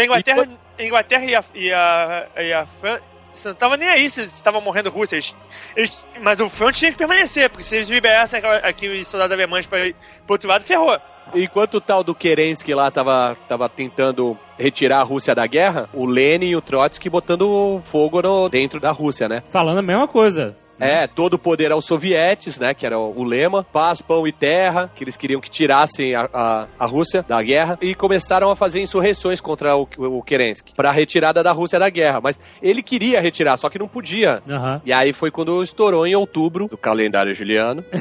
Porque a Inglaterra, a Inglaterra e a, e a, e a França não estavam nem aí se eles estavam morrendo russos. Eles, eles- mas o front tinha que permanecer, porque se eles liberassem os soldados alemães para pro outro lado, ferrou. Enquanto o tal do Kerensky lá tava, tava tentando retirar a Rússia da guerra, o Lenin e o Trotsky botando fogo no, dentro da Rússia, né? Falando a mesma coisa. É, todo o poder aos sovietes, né? Que era o, lema. Paz, pão e terra, que eles queriam que tirassem a, a, a Rússia da guerra. E começaram a fazer insurreições contra o, o Kerensky, pra retirada da Rússia da guerra. Mas ele queria retirar, só que não podia. Aham. E aí foi quando estourou em outubro do calendário juliano.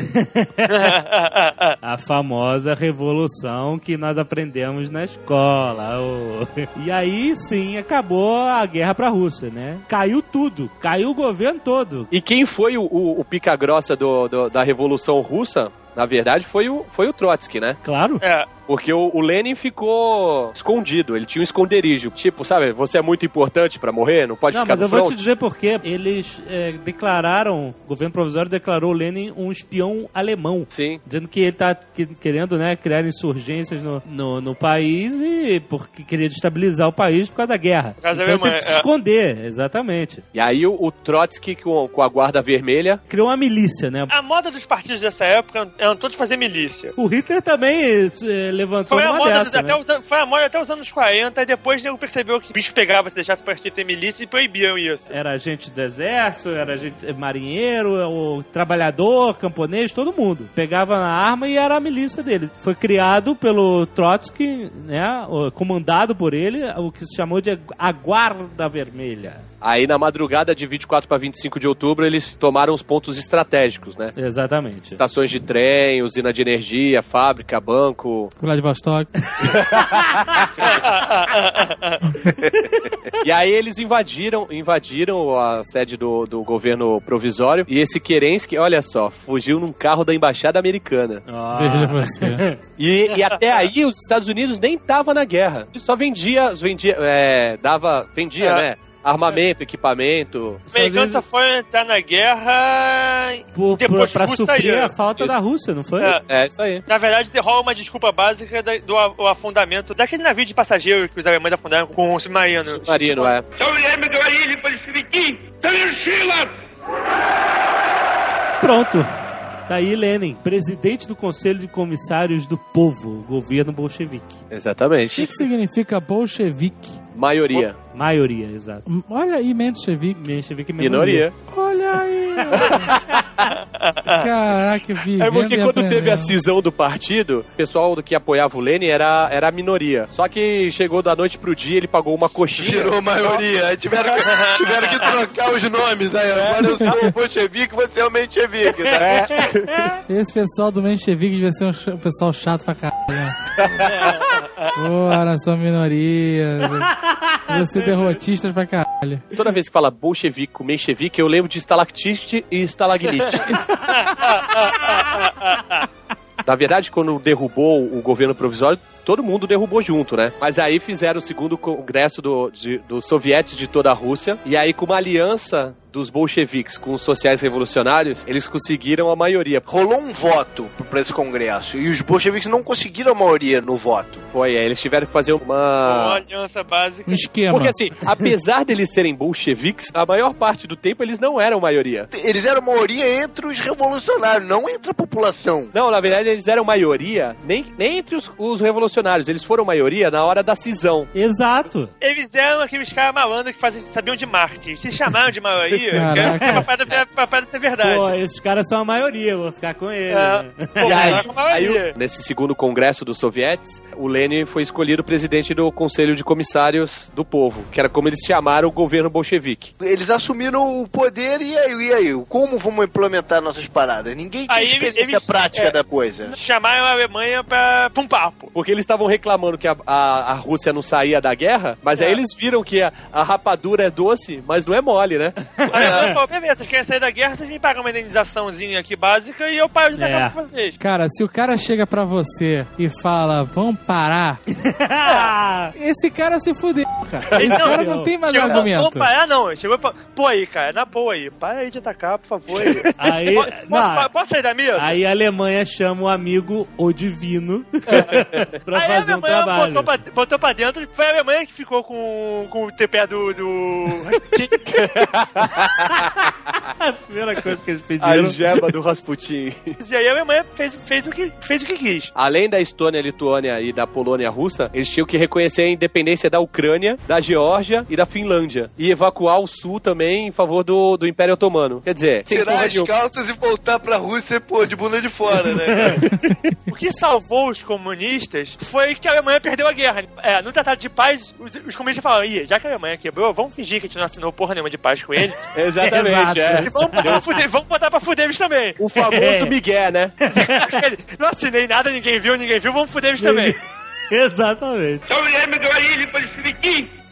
A famosa revolução que nós aprendemos na escola. ô. E aí sim acabou a guerra pra Rússia, né? Caiu tudo. Caiu o governo todo. E quem foi o, o, o pica-grossa do- do- da Revolução Russa, na verdade, foi o, foi o Trotsky, né? Claro. É, Porque o, o Lenin ficou escondido, ele tinha um esconderijo. Tipo, sabe, você é muito importante pra morrer, não pode Não, ficar mas no eu vou front. te dizer por quê. Eles é, declararam, o governo provisório declarou Lenin um espião alemão. Sim. Dizendo que ele tá que- querendo, né, criar insurgências no, no, no país e porque queria destabilizar o país por causa da guerra. Por causa da então ele teve que se é. esconder, exatamente. E aí o, o Trotsky com, com a guarda vermelha. Criou uma milícia, né? a moda dos partidos dessa época eram todos fazer milícia. O Hitler também eh, levantou Foi a, moda dessa, dos- até né? os, foi a moda até os anos 40, e depois o nego percebeu que o bicho pegava se deixasse o partido ter milícia e proibiam isso. Era gente do exército, era gente marinheiro, o trabalhador, camponês, todo mundo. Pegava na arma e era a milícia dele. Foi criado pelo Trotsky, né? Comandado por ele, o que se chamou de a Guarda Vermelha. Aí na madrugada de 24 para 25 de outubro eles tomaram os pontos estratégicos, né? Exatamente. Estações de trem, usina de energia, fábrica, banco. Vladivostok. E aí eles invadiram, invadiram a sede do, do governo provisório. E esse Kerensky, olha só, fugiu num carro da embaixada americana. Ah. Veja você. E, e até aí os Estados Unidos nem tava na guerra. Só vendia, vendia, é, dava, vendia, É. né? armamento, equipamento. A vezes... foi entrar na guerra por, depois por, pra suprir a falta isso. da Rússia, não foi? É, é isso aí. Na verdade, derrola uma desculpa básica da, do afundamento daquele navio de passageiros que os alemães afundaram com um submarino. Submarino, é. Pronto. Tá Daí Lenin, presidente do Conselho de Comissários do Povo, governo bolchevique. Exatamente. O que, que significa bolchevique? Maioria. Maioria, exato. Olha aí, menchevique. Menchevique Minoria. Olha aí. Caraca, vivendo É porque quando teve a aprendendo. cisão do partido, o pessoal do que apoiava o Lenin era, era a minoria. Só que chegou da noite pro dia, ele pagou uma coxinha. Virou maioria. Aí tiveram que, tiveram que trocar os nomes. Aí agora eu sou o bolchevique, você é o menchevique. Tá? Esse pessoal do menchevique devia ser um ch- um pessoal chato pra caralho. né? Porra, nós somos minoria. Devia ser derrotistas pra caralho. Toda vez que fala bolchevique com menchevique, eu lembro de estalactite e estalagnite. Na verdade, quando derrubou o governo provisório, todo mundo derrubou junto, né? Mas aí fizeram o segundo congresso do, de, dos sovietes de toda a Rússia, e aí com uma aliança dos bolcheviques com os sociais revolucionários, eles conseguiram a maioria. Rolou um voto para esse congresso e os bolcheviques não conseguiram a maioria no voto. Foi, aí eles tiveram que fazer uma... Uma aliança básica. Um esquema. Porque assim, apesar deles serem bolcheviques, a maior parte do tempo eles não eram maioria. Eles eram maioria entre os revolucionários, não entre a população. Não, na verdade eles eram maioria nem, nem entre os, os revolucionários, eles foram maioria na hora da cisão. Exato. Eles eram aqueles caras malandros que faziam, sabiam de marketing. Se chamaram de maioria, é ser verdade. Pô, esses caras são a maioria, vou ficar com eles. É. né? Pô, E aí, é aí nesse segundo congresso dos sovietes, o Lenin foi escolhido presidente do Conselho de Comissários do Povo, que era como eles chamaram o governo bolchevique. Eles assumiram o poder e aí, e aí? Como vamos implementar nossas paradas? Ninguém tinha Aí experiência eles- prática é. da coisa. Chamaram a Alemanha pra, pra um papo. Porque eles estavam reclamando que a, a, a Rússia não saía da guerra, mas aí É. eles viram que a, a rapadura é doce, mas não é mole, né? Aí Alemanha falou, beleza, vocês querem sair da guerra, vocês me pagam uma indenizaçãozinha aqui básica e eu paro de É. pra vocês. Cara, se o cara chega pra você e fala, vamos parar, esse cara se fudeu, cara. Esse Não, cara não. não tem mais Chegou, argumento. Vamos parar, não. Chegou falou, pô aí, cara, na boa aí. Para aí de atacar, por favor. Aí. Aí, posso, não, posso sair da mesa? aí a Alemanha chama o amigo o divino pra Aí a fazer um trabalho. botou pra, botou pra dentro. Foi a Alemanha que ficou com, com o TPE do. do... a primeira coisa que eles A pediram. gema do Rasputin. e aí a Alemanha fez, fez, o que, fez o que quis. Além da Estônia, Lituânia e da Polônia russa, eles tinham que reconhecer a independência da Ucrânia, da Geórgia e da Finlândia. E evacuar o sul também em favor do, do Império Otomano. Quer dizer, Tirar as calças e voltar pra Rússia, pô, de bunda de fora, né? O que salvou os comunistas foi que a Alemanha perdeu a guerra. É, no Tratado de Paz, os, os comunistas falaram: Ih, já que a Alemanha quebrou, vamos fingir que a gente não assinou porra nenhuma de paz com ele. Exatamente, Exato. é. E vamos, botar pra fuder, vamos botar pra fuder eles também. O famoso Miguel, né? Não assinei nada, ninguém viu, ninguém viu, vamos fuder eles também. Exatamente. Então, mulher me doaria de para esse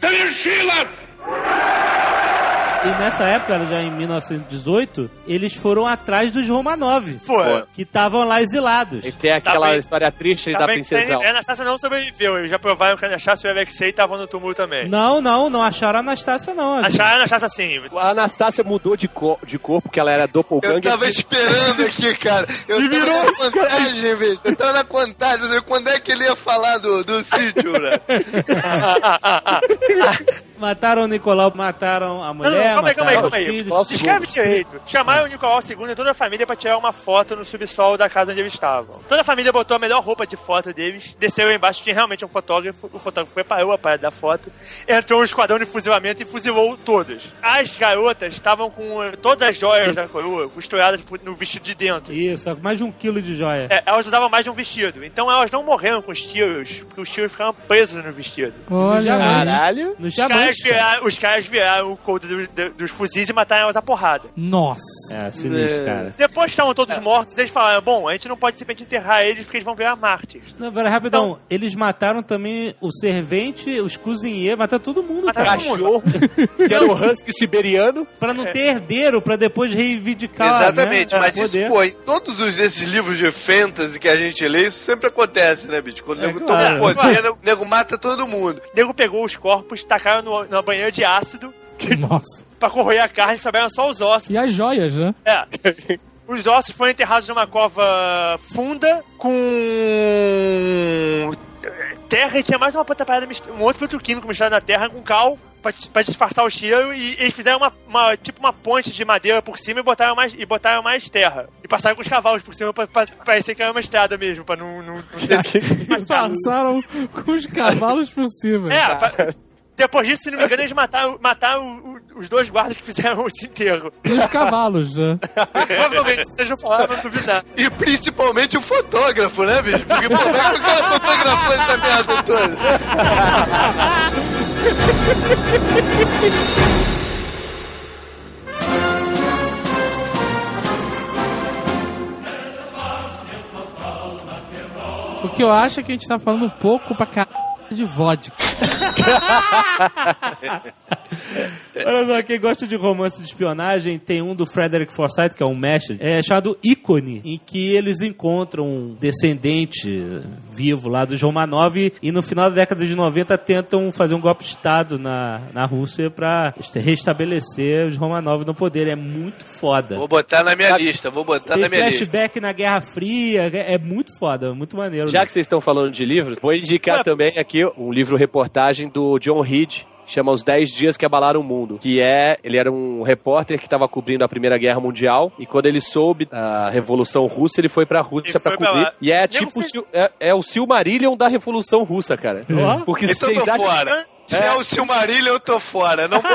soveršилось! Ура! E nessa época, já em 1918, eles foram atrás dos Romanov, Pô, que estavam lá exilados. E tem aquela Tá história triste tá da que princesão. a Anastácia não sobreviveu. Eles já provaram que a Anastácia e o Alexei estavam no túmulo também. Não, não, não acharam a Anastácia, não. Acharam a Anastácia assim. A Anastácia mudou de, co de corpo, porque ela era Eu doppelganger. tava esperando aqui, cara. Eu E tava virou na contagem, bicho. Eu tava na contagem, mas eu- quando é que ele ia falar do, do sítio, né? Mataram o Nicolau, mataram a mulher, calma aí, calma aí, calma aí. Descreve direito. Chamaram o Nicolau II e toda a família pra tirar uma foto no subsolo da casa onde eles estavam. Toda a família botou a melhor roupa de foto deles, desceu embaixo, tinha realmente um fotógrafo, o fotógrafo preparou a parada da foto, entrou um esquadrão de fuzilamento e fuzilou todos. As garotas estavam com todas as joias da coroa costuradas no vestido de dentro. Isso, com mais de um quilo de joia. É, elas usavam mais de um vestido. Então elas não morreram com os tiros, porque os tiros ficaram presos no vestido. Olha aí. Caralho. Os caras, viraram, os caras viraram o couro do- do- dos fuzis e mataram elas a porrada. Nossa. É, sinistro, cara. Depois que estavam todos mortos, eles falaram: bom, a gente não pode simplesmente enterrar eles porque eles vão virar mártires. Não, pera, rapidão. Eles mataram também o servente, os cozinheiros, mataram todo mundo, Mataram cara. todo mundo. Cachorro, que era o husky siberiano. Pra não ter herdeiro, pra depois reivindicar. Exatamente, né, mas poder. isso, pô, em todos os, esses livros de fantasy que a gente lê, isso sempre acontece, né, bicho? Quando o É, nego claro. toma poder, o nego mata todo mundo. O nego pegou os corpos, tacaram no, na banheira de ácido Nossa. pra corroer a carne, sobraram só os ossos. E as joias, né? É. Os ossos foram enterrados numa cova funda com terra e tinha mais uma outra parada, um outro produto químico misturado na terra com cal pra, pra disfarçar o cheiro e eles fizeram uma, uma- tipo uma ponte de madeira por cima e botaram mais, e botaram mais terra. E passaram com os cavalos por cima pra, pra parecer que era uma estrada mesmo, pra não... não, não Passaram com os cavalos por cima. É, pra- depois disso, se não me engano, eles mataram, mataram o- o- os dois guardas que fizeram esse enterro. E os cavalos, né? Provavelmente, vocês não falaram, não duvido nada. E principalmente o fotógrafo, né, bicho? Porque, pô, como é que o cara fotografou essa merda toda? O que eu acho é que a gente tá falando um pouco pra caralho de vodka. Olha só, quem gosta de romance de espionagem tem um do Frederick Forsyth, que é um mestre, é chamado Ícone, em que eles encontram um descendente vivo lá dos Romanov e no final da década de 90 tentam fazer um golpe de Estado na, na Rússia pra restabelecer os Romanov no poder. É muito foda. Vou botar na minha lista, vou botar Tem na minha lista. flashback na Guerra Fria, é é muito foda, muito maneiro. Já que vocês estão falando de livros, vou indicar também aqui um livro-reportagem do John Reed, chama Os 10 Dias que Abalaram o Mundo, que é, ele era um repórter que estava cobrindo a Primeira Guerra Mundial, e quando ele soube a Revolução Russa, ele foi pra Rússia pra pra cobrir, lá. e é tipo, fez- é, é o Silmarillion da Revolução Russa, cara. Ó. Porque Então vocês acham... fora. Se é o Silmarillion, eu tô fora. Não vou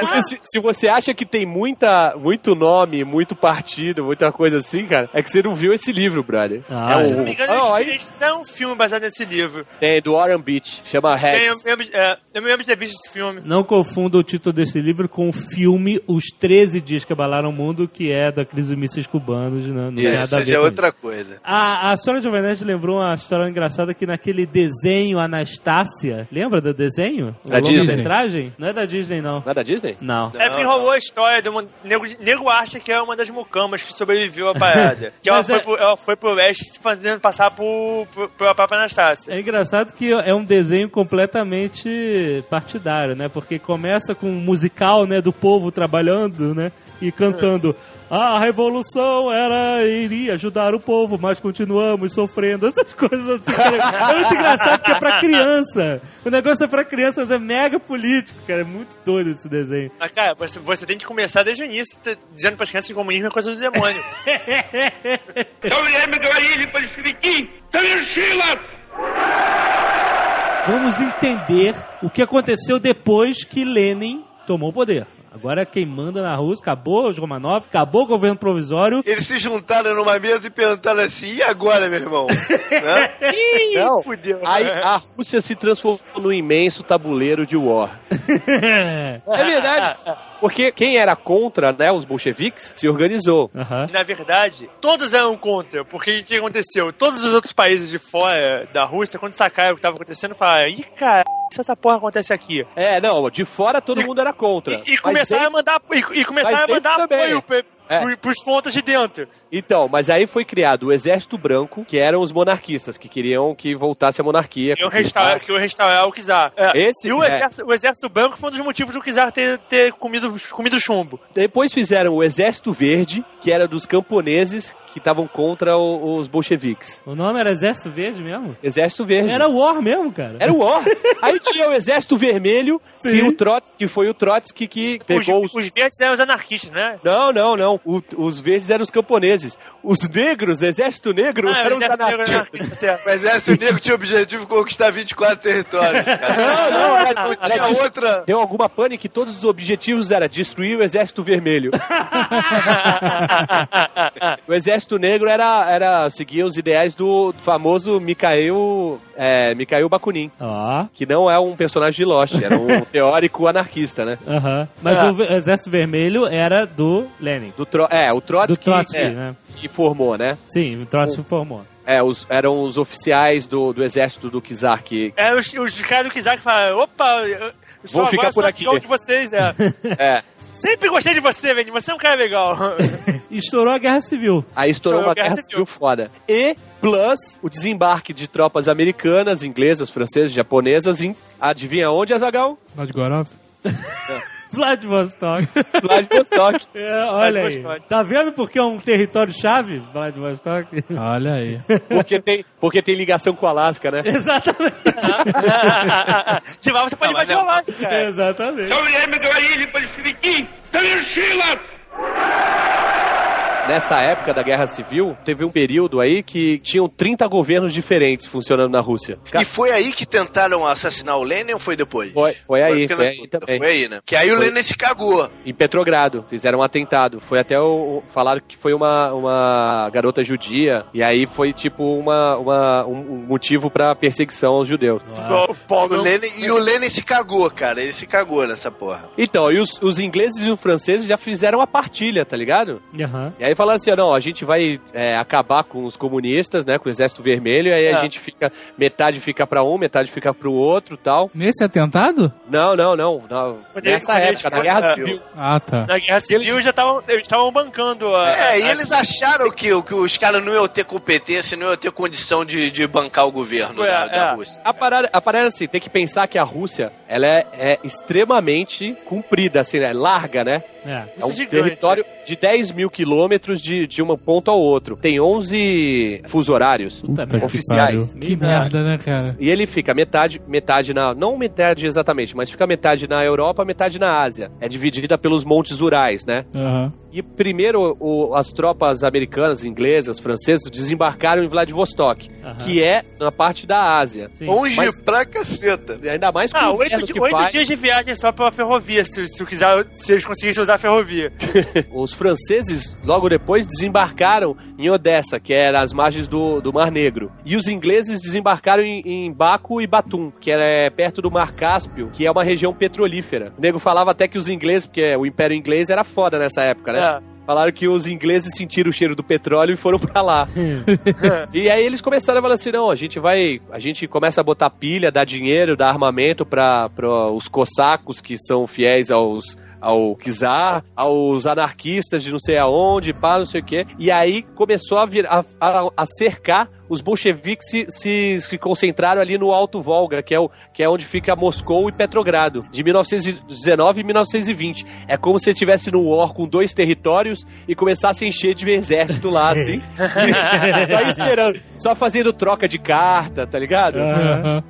Porque se, se você acha que tem muita, muito nome, muito partido, muita coisa assim, cara, é que você não viu esse livro, brother. Ah, é Se um, não me engano, Ah, eles, fizeram um filme baseado nesse livro. tem do Warren Beach, chama Tem, eu, Rex. me lembro, é, eu me lembro de ter visto esse filme. Não confunda o título desse livro com o filme Os 13 Dias que Abalaram o Mundo, que é da crise dos mísseis cubanos. Não, não tem É, nada a Essa ver já é com outra coisa. A, a senhora Giovanetti lembrou uma história engraçada que naquele desenho Anastácia, lembra do desenho? Da O Disney. longa-metragem? Não é da Disney, não. Não é da Disney? Não. É que rolou a história de uma. Nego, nego acha que é uma das mucamas que sobreviveu à parada. que ela Mas foi, é- pro, ela foi pro leste se fazendo passar por, por, pela própria Anastácia. É engraçado que é um desenho completamente partidário, né? Porque começa com um musical, né, do povo trabalhando, né? e cantando a revolução era iria ajudar o povo, mas continuamos sofrendo. Essas coisas assim, é muito engraçado porque é pra criança. O negócio é pra criança, mas é mega político, cara. É muito doido esse desenho. Mas, cara, você, você tem que começar desde o início dizendo pras crianças que comunismo é coisa do demônio. Vamos entender o que aconteceu depois que Lenin tomou o poder. Agora quem manda na Rússia, acabou os Romanov, acabou o governo provisório. Eles se juntaram numa mesa e perguntaram assim: e agora, meu irmão? Né? Não. fudeu. Aí a Rússia se transformou num imenso tabuleiro de war. É verdade. Porque quem era contra, né, os bolcheviques, se organizou. Aham. Na verdade, todos eram contra, porque o que aconteceu? Todos os outros países de fora da Rússia, quando sacaram o que estava acontecendo, falaram: ih, cara, se essa porra acontece aqui. É, não, de fora todo E- mundo era contra. E, e começaram a mandar, e, e começaram a mandar também. apoio pra, É. pro, pros pontos de dentro. Então, mas aí foi criado o Exército Branco, que eram os monarquistas, que queriam que voltasse a monarquia. Que restaurar, que eu restaurar o Czar. É, Esse- e o, é. exército, o exército branco foi um dos motivos do Czar ter, ter comido, comido chumbo. Depois fizeram o Exército Verde, que era dos camponeses que estavam contra o- os bolcheviques. O nome era Exército Verde mesmo? Exército Verde. Era War mesmo, cara. Era o War. Aí tinha o Exército Vermelho, que, Sim. o Trot, que foi o Trotsky que pegou os, os... os verdes eram os anarquistas, né? Não, não, não. O- os verdes eram os camponeses. Os negros, Exército Negro, Ah, eram exército negro era anarquistas. Mas esse o nego tinha o objetivo de conquistar 24 territórios, cara. Não, não, era, Não era tinha disso- outra. Deu alguma pane que todos os objetivos era destruir o Exército Vermelho. o Exército Negro era, era seguia os ideais do famoso Mikhail, é, Mikhail Bakunin, Ó. que não é um personagem de Lost, era um teórico anarquista, né? Aham. Mas Ah. o Exército Vermelho era do Lenin. Do Tro é, o Do Trotsky, Trotsky, é, né? Que formou, né? Sim, o Trotsky formou. É, os, eram os oficiais do, do exército do Czar que... É, os, os caras do Kizar que falaram, opa, eu sou Vou ficar agora por aqui. de vocês, é. É, Sempre gostei de você, velho, você é um cara legal. Estourou a Guerra Civil. Aí estourou Estourou uma a Guerra guerra Civil. civil foda. E, plus, o desembarque de tropas americanas, inglesas, francesas, japonesas em... Adivinha onde, Azagal? Vladgorov? Vladivostok. Vladivostok. É, olha aí. Vladivostok. Tá vendo porque é um território-chave, Vladivostok? Olha aí. Porque tem, porque tem ligação com o Alasca, né? Exatamente. de lá você pode Não, mas invadir não. o Alasca, cara. Exatamente. В то время говорили большевики, совершила Nessa época da Guerra Civil, teve um período aí que tinham 30 governos diferentes funcionando na Rússia. E foi aí que tentaram assassinar o Lenin ou foi depois? Foi, foi aí, foi na- aí também. Foi aí, né? Que aí o Foi. Lenin se cagou. Em Petrogrado, fizeram um atentado. Foi até o. o- Falaram que foi uma, uma garota judia. E aí foi tipo uma, uma- um, motivo pra perseguição aos judeus. O O Lenin, e o Lenin se cagou, cara. Ele se cagou nessa porra. Então, e os, os ingleses e os franceses já fizeram a partilha, tá ligado? Aham. E aí falaram assim, não, a gente vai é, acabar com os comunistas, né, com o exército vermelho, e aí É. a gente fica, metade fica pra um, metade fica pro outro tal. Nesse atentado? Não, não, não. não. Nessa época, na Guerra é. Civil. Ah, tá. Na Guerra Civil já estavam, eles estavam bancando a. É, e a- eles acharam que, que os caras não iam ter competência, não iam ter condição de, de bancar o governo É, da, da é. Rússia. A parada, a parada é assim, tem que pensar que a Rússia, ela é, é extremamente comprida, assim, né, larga, né? É. É um gigante. território de 10 mil quilômetros de, de um ponto ao outro. Tem 11 fuso horários. Puta que Oficiais. pariu. Que merda, né, cara? E ele fica metade, metade na. Não metade exatamente, mas fica metade na Europa, metade na Ásia. É dividida pelos montes Urais, né? Aham. E primeiro o- as tropas americanas, inglesas, francesas desembarcaram em Vladivostok, Aham. que é na parte da Ásia. Sim. Longe Mas- pra caceta. E Ainda mais com Ah, o oito, oito faz. dias de viagem só pela ferrovia, se, se, quiser, se eles conseguissem usar a ferrovia. Os franceses, logo depois, desembarcaram em Odessa, que era as margens do, do Mar Negro. E os ingleses desembarcaram em, em Baku e Batum, que é perto do Mar Cáspio, que é uma região petrolífera. O nego falava até que os ingleses, porque o Império Inglês era foda nessa época, né? É. Falaram que os ingleses sentiram o cheiro do petróleo e foram pra lá. e aí eles começaram a falar assim: não, a gente vai. A gente começa a botar pilha, dar dinheiro, dar armamento pra os cossacos que são fiéis aos. Ao czar, aos anarquistas de não sei aonde, pá, não sei o quê. E aí começou a, vir, a, a, a cercar. Os bolcheviques se, se, se concentraram ali no Alto Volga, que é, o, que é onde fica Moscou e Petrogrado, de 1919 e 1920. É como se estivesse no war com dois territórios e começasse a encher de exército lá, assim. só esperando, só fazendo troca de carta, tá ligado? Aham.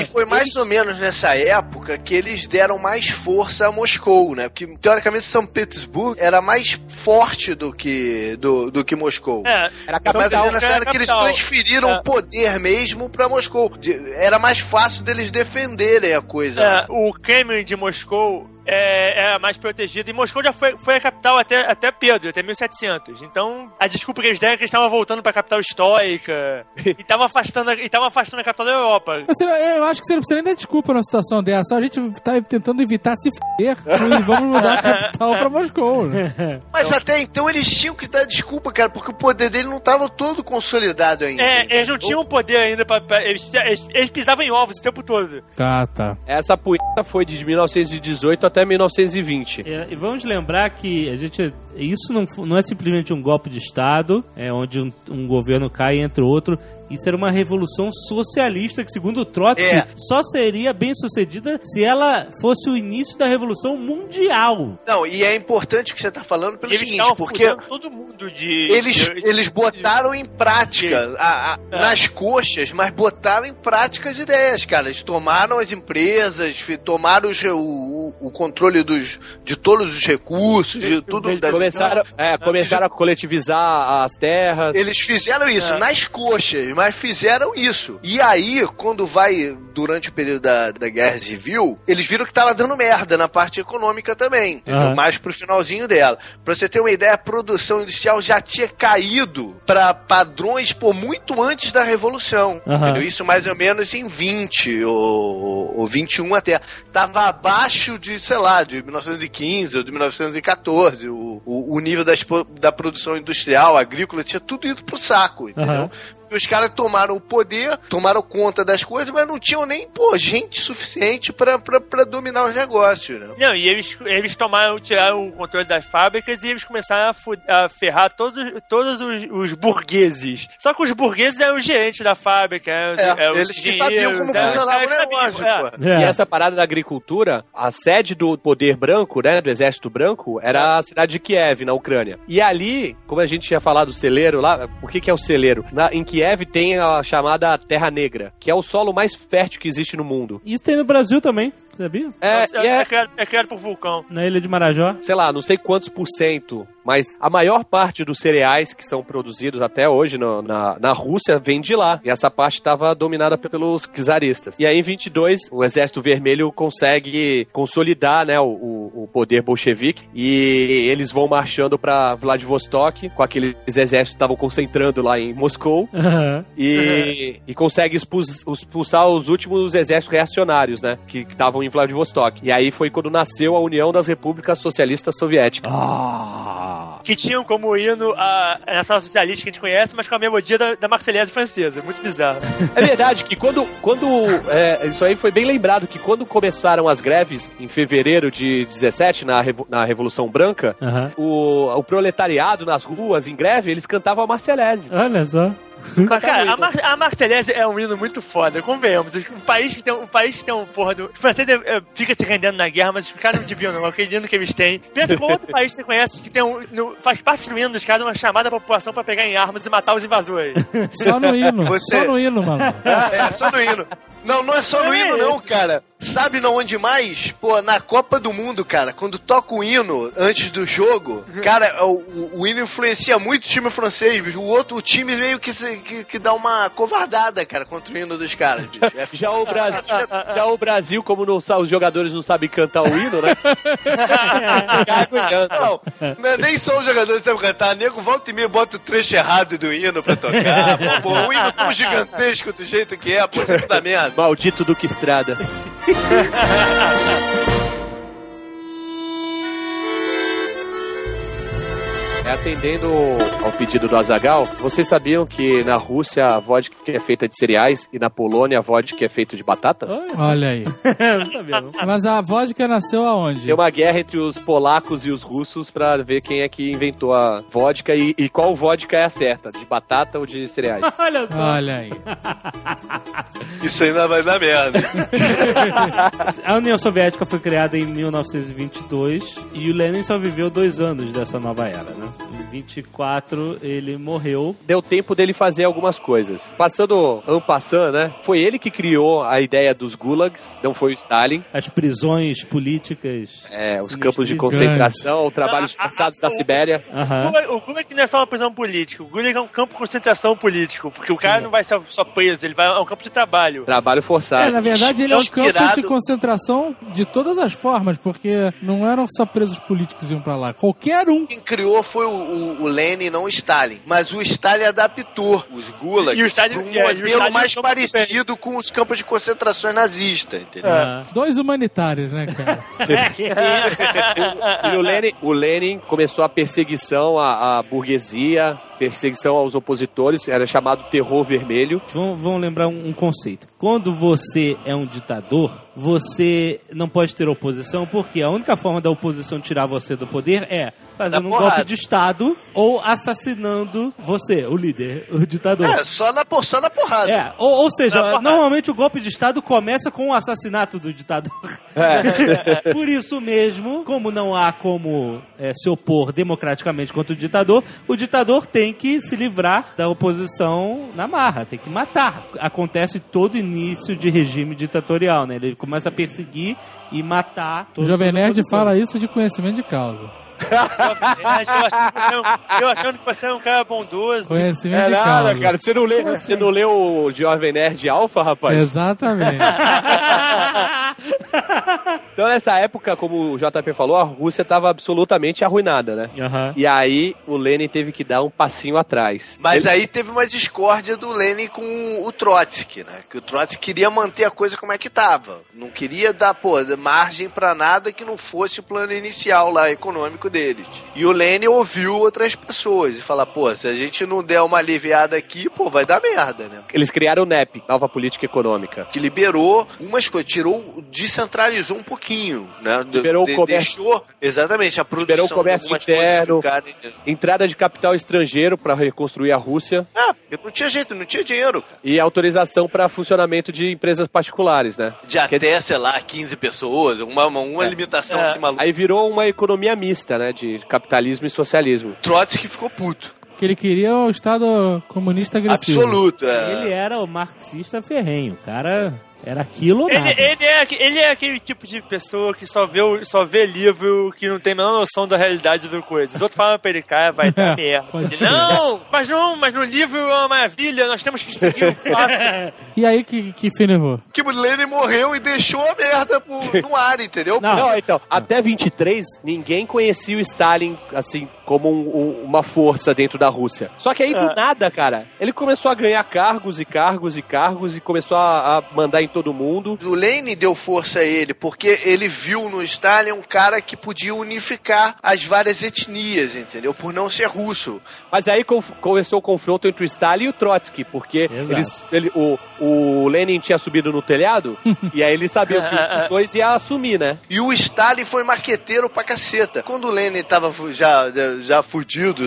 E foi mais ou menos nessa época que eles deram mais força a Moscou, né? Porque, teoricamente, São Petersburgo era mais forte do que, do, do que Moscou. É, Era a Mas capital. nessa era era que eles capital. Transferiram É. o poder mesmo pra Moscou. De- Era mais fácil deles defenderem a coisa. é, o Kremlin de Moscou é, era mais protegido. E Moscou já foi, foi a capital até, até Pedro, até 1700. Então, a desculpa que eles deram é que eles estavam voltando pra capital histórica e estavam afastando, a- e afastando a capital da Europa. Você Eu acho que você não precisa nem dar desculpa numa situação dessa. A gente tá tentando evitar se fuder e vamos mudar a capital pra Moscou. né? Mas até então eles tinham que dar desculpa, cara, porque o poder dele não estava todo consolidado ainda. É, eles não tinham poder ainda pra. pra- eles, eles, eles pisavam em ovos o tempo todo. Tá, tá. Essa punheta foi de 1918 até 1920. É, e vamos lembrar que a gente isso não, não é simplesmente um golpe de Estado, é onde um, um governo cai entre outro. Isso era uma revolução socialista que, segundo o Trotsky, É. só seria bem sucedida se ela fosse o início da revolução mundial. Não, e é importante o que você tá falando pelo eles seguinte, porque todo mundo de. eles, de- eles botaram em prática a- a- É. nas coxas, mas botaram em prática as ideias, cara. Eles tomaram as empresas, tomaram os o, o- controle dos, de todos os recursos, de tudo. Eles das- começaram, é, começaram a coletivizar as terras. Eles fizeram isso É. nas coxas, mas fizeram isso. E aí, quando vai durante o período da, da Guerra Civil, eles viram que tava dando merda na parte econômica também, entendeu? Aham. mais pro finalzinho dela. Pra você ter uma ideia, a produção industrial já tinha caído pra padrões pô, muito antes da Revolução. Aham. Entendeu? Isso mais ou menos em 20 ou, ou 21 até. Tava abaixo de, sei lá, de 1915 ou de 1914. O, o, o nível da, expo- da produção industrial, agrícola, tinha tudo ido pro saco, entendeu? Aham. E os caras tomaram o poder, tomaram conta das coisas, mas não tinham nem, pô, gente suficiente pra, pra, pra dominar os negócios, né? Não, e eles, eles tomaram, tiraram o controle das fábricas e eles começaram a, a ferrar todos, todos os, os burgueses. Só que os burgueses eram os gerentes da fábrica. eram os- É, eram os eles que sabiam como eram os funcionava o negócio, sabiam, é. pô. E essa parada da agricultura, a sede do poder branco, né, do exército branco, era a cidade de Kiev, na Ucrânia. E ali, como a gente tinha falado do celeiro lá, o que, que é o celeiro? Na- em Kiev tem a chamada Terra Negra, que é o solo mais fértil que existe no mundo. Isso tem no Brasil também, sabia? É, É, e é, é criado, é criado por vulcão. Na ilha de Marajó. sei lá, não sei quantos por cento, mas a maior parte dos cereais que são produzidos até hoje no- na, na Rússia vem de lá. E essa parte estava dominada pe- pelos czaristas. E aí, em 22, o Exército Vermelho consegue consolidar né, o, o- o poder bolchevique e eles vão marchando para Vladivostok, com aqueles exércitos que estavam concentrando lá em Moscou. Aham. E, e consegue expulsar os últimos exércitos reacionários, né? Que estavam em Vladivostok. E aí foi quando nasceu a União das Repúblicas Socialistas Soviéticas. Ah. que tinham como hino a, a nacional socialista que a gente conhece, mas com a melodia da, da Marselhese francesa. Muito bizarro. É verdade que quando. quando é, isso aí foi bem lembrado, que quando começaram as greves em fevereiro de 17, na, Revo- na Revolução Branca, Aham. o, o proletariado nas ruas, em greve, eles cantavam a Marselhese. Olha só. Mas, cara, a, Mar a é um hino muito foda, convenhamos. Um país que tem um, país que tem um porra do. Os franceses é, fica se rendendo na guerra, mas os caras não deviam, não. Aquele hino que eles têm. Pensa com outro país que você conhece que tem um. no- faz parte do hino dos caras uma chamada à população pra pegar em armas e matar os invasores. Só no hino. Você- Só no hino, mano. É, só no hino. Não, não é só no É hino, não, esse. cara. Sabe na onde mais? Pô, na Copa do Mundo, cara. Quando toca o hino antes do jogo, cara, o, o- o hino influencia muito o time francês. O outro time meio que, se- que, que dá uma covardada, cara, contra o hino dos caras, bicho. É Já o Brasil, já o Brasil como não, os jogadores não sabem cantar o hino, né? Não, não é nem só o jogador que sabe cantar. Nego volta e meia bota o trecho errado do hino pra tocar. Pô, pô, o hino tão gigantesco do jeito que é, pô, sempre dá merda. Maldito Duque Estrada. Atendendo ao pedido do Azagal, vocês sabiam que na Rússia a vodka é feita de cereais e na Polônia a vodka é feita de batatas? Olha aí. não sabia, não. Mas a vodka nasceu aonde? Tem uma guerra entre os polacos e os russos pra ver quem é que inventou a vodka e, e qual vodka é a certa, de batata ou de cereais. Olha só. Olha aí. Isso ainda vai dar merda. A União Soviética foi criada em 1922 e o Lenin só viveu dois anos dessa nova era, né? Em 24 ele morreu. Deu tempo dele fazer algumas coisas. Passando en passant, né? Foi ele que criou a ideia dos gulags, não foi o Stalin. As prisões políticas. É, os campos de concentração, trabalhos Ah, ah, forçados ah, da o- Sibéria. O Aham. Gulag- O Gulag não é só uma prisão política, o Gulag é um campo de concentração político, porque o cara não vai ser só preso, ele vai é um campo de trabalho. Trabalho forçado. É, na verdade, ele é um campo Inspirado. de concentração de todas as formas, porque não eram só presos políticos que iam pra lá. Qualquer um. Quem criou foi o, o, o Lenin, não o Stalin. Mas o Stalin adaptou os gulags E o Stalin- para um é, e o modelo mais parecido com os campos de concentração nazistas, entendeu? Aham. Dois humanitários, né, cara? E o Lenin, o Lenin começou a perseguição à, à burguesia, perseguição aos opositores, era chamado terror vermelho. Vamos, vamos lembrar um, um conceito. Quando você é um ditador, você não pode ter oposição, porque a única forma da oposição tirar você do poder é fazendo um golpe de Estado ou assassinando você, o líder, o ditador. É, só na, por- só na porrada. É, ou, ou seja, Na porrada. normalmente o golpe de Estado começa com o assassinato do ditador. Por isso mesmo, como não há como é, se opor democraticamente contra o ditador, o ditador tem que se livrar da oposição na marra, tem que matar. Acontece todo início de regime ditatorial, né? Ele começa a perseguir e matar O todos Jovem os Nerd opositores. fala isso de conhecimento de causa. É, eu, achando que você é um, eu achando que você é um cara bondoso. Conhecimento É de nada, causa. cara. Você não, lê, você não leu o Jovem Nerd Alpha, rapaz? Exatamente. Então, nessa época, como o JP falou, a Rússia estava absolutamente arruinada, né? Aham. E aí, o Lenin teve que dar um passinho atrás. Mas Ele- aí teve uma discórdia do Lenin com o Trotsky, né? Que o Trotsky queria manter a coisa como é que tava. Não queria dar, pô, margem pra nada que não fosse o plano inicial lá, econômico deles. E o Lenin ouviu outras pessoas e fala, pô, se a gente não der uma aliviada aqui, pô, vai dar merda, né? Eles criaram o NEP, Nova Política Econômica. que liberou umas coisas, tirou, descentralizou um pouquinho, né? De- Liberou o de- comércio. Deixou, exatamente, a produção Liberou o comércio interno. ficarem- Entrada de capital estrangeiro para reconstruir a Rússia Ah, não tinha jeito, não tinha dinheiro, cara. e autorização para funcionamento de empresas particulares, né? De até, sei lá, 15 pessoas, uma, uma, uma limitação É. assim maluca. Aí virou uma economia mista, né? De capitalismo e socialismo. Trotsky ficou puto. que ele queria o Estado comunista agressivo. Absoluto. é. Ele era o marxista ferrenho, o cara era aquilo ou Ele, nada. ele, é, ele é aquele tipo de pessoa que só vê, o- só vê livro que não tem a menor noção da realidade do coisa. Os outros falam pra ele, cara, vai dar merda. Pode Ele, ser. não, mas não, mas no livro é uma maravilha, nós temos que seguir o fato. E aí, que, que fim levou? Que o Lenin morreu e deixou a merda pro- no ar, entendeu? Não. Não, então, até 23, ninguém conhecia o Stalin, assim, como um- um- uma força dentro da Rússia. Só que aí, do Ah. nada, cara, ele começou a ganhar cargos e cargos e cargos e começou a, a mandar em todo mundo. O Lenin deu força a ele, porque ele viu no Stalin um cara que podia unificar as várias etnias, entendeu? Por não ser russo. Mas aí com- começou o confronto entre o Stalin e o Trotsky, porque Exato. eles, ele, o, o Lenin tinha subido no telhado, e aí ele sabia que os dois iam assumir, né? E o Stalin foi maqueteiro pra caceta. Quando o Lenin tava já, já fudido,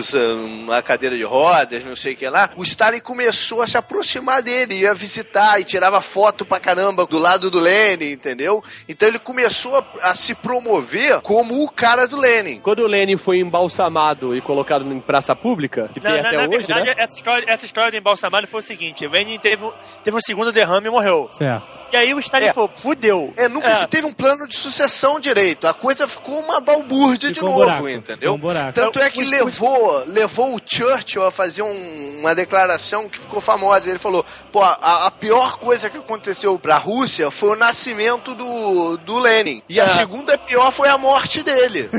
na cadeira de rodas, não sei o que lá, o Stalin começou a se aproximar dele, ia visitar e tirava foto pra caramba do lado do Lenin, entendeu? Então ele começou a, a se promover como o cara do Lenin. Quando o Lenin foi embalsamado e colocado em praça pública, que tem até na hoje, verdade, né? essa, história, essa história do embalsamado foi o seguinte: o Lenin teve, um- teve um segundo derrame e morreu. Certo. E aí o Stalin É. falou: fudeu. É, nunca se teve um plano de sucessão direito. A coisa ficou uma balbúrdia de Ficou um novo, buraco, entendeu? um buraco. Tanto é que Os- levou, levou o Churchill a fazer um- uma declaração que ficou famosa. Ele falou: pô, a, a pior coisa que aconteceu pra Rússia foi o nascimento do, do Lenin. E a É. segunda pior foi a morte dele.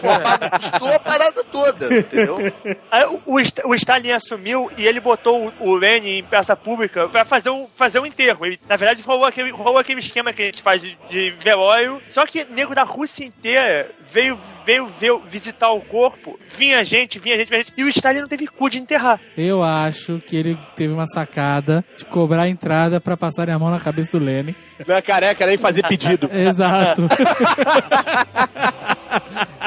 bagunçou a parada toda, entendeu? Aí o, o, St- o Stalin assumiu e ele botou o, o Lenin em praça pública pra fazer um, fazer um enterro. Ele, na verdade, rolou aquele, rolou aquele esquema que a gente faz de, de velório. Só que nego da Rússia inteira veio, veio ver, visitar o corpo. Vinha gente, vinha gente, vinha gente. E o Stalin não teve cu de enterrar. Eu acho que ele teve uma sacada de cobrar a entrada pra passarem a mão na cabeça do Lenin. Não é careca nem fazer pedido. Exato.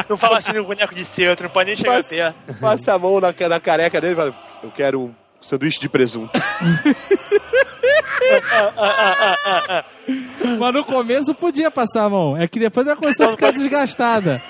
Não fala assim no boneco de cera, tu não pode nem chegar perto. Passa a mão na, na careca dele e fala: Eu quero um sanduíche de presunto. Mas no começo podia passar a mão. É que depois ela começou a ficar desgastada.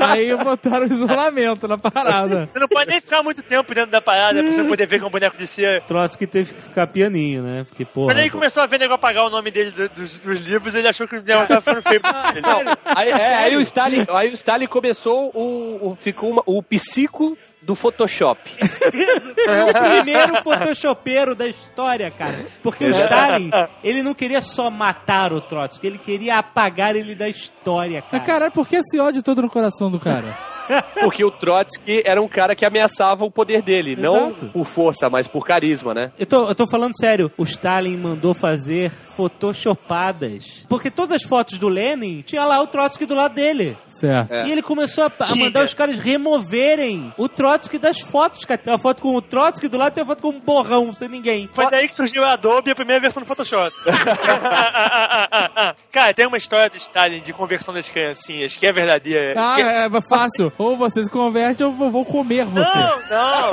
Aí botaram isolamento na parada. Você não pode nem ficar muito tempo dentro da parada pra você poder ver que é um boneco de cera. Trotsky teve que ficar pianinho, né? Porque, porra. Quando ele começou a ver nego apagar o nome dele do- dos, dos livros, ele achou que o negócio tava ficando feio. Sério? Aí, é, aí o Stalin, aí o Stalin começou o, o- ficou uma- o psico do Photoshop. o primeiro photoshopeiro da história, cara. Porque o Stalin, ele não queria só matar o Trotsky, ele queria apagar ele da história, Mas cara. caralho, por que esse ódio todo no coração do cara? Porque o Trotsky era um cara que ameaçava o poder dele, não Exato. por força, mas por carisma, né? Eu tô, eu tô falando sério, o Stalin mandou fazer photoshopadas. Porque todas as fotos do Lenin tinha lá o Trotsky do lado dele. Certo. É. E ele começou a, a mandar os caras removerem o Trotsky das fotos, cara. Tem uma foto com o Trotsky do lado, tem uma foto com um borrão, sem ninguém. Foi daí que surgiu a Adobe e a primeira versão do Photoshop. Cara, tem uma história do Stalin de conversão das criancinhas que é verdadeira. Ah, que... é fácil. Ou você se converte ou eu vou comer você. Não, não.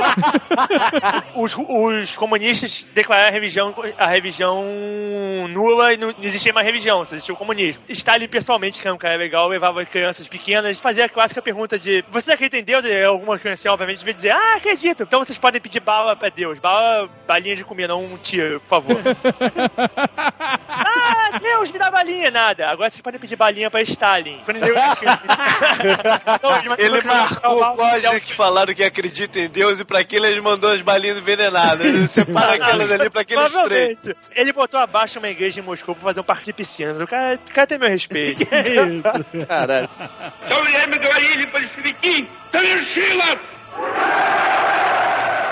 os, os comunistas declararam a religião, a religião nula e não, não existia mais religião, só existia o comunismo. Stalin, pessoalmente, que era um cara legal, levava crianças pequenas, fazia a clássica pergunta de você acredita em Deus? E alguma criança, obviamente, devia dizer, ah, acredito. Então vocês podem pedir bala pra Deus. Bala, balinha de comida, não um tiro, por favor. ah, Deus, me dá balinha. Nada. Agora vocês podem pedir balinha pra Stalin. Quando ele, Não, Ele marcou o código que falaram que acredita em Deus e pra aquilo ele mandou as balinhas envenenadas. Ele separa aquelas ali pra aqueles três. Provavelmente. Ele botou abaixo uma igreja em Moscou pra fazer um parque de piscinas. O cara, o cara tem meu respeito. Que é isso? Caralho. Товарищи говорили большевики, совершила!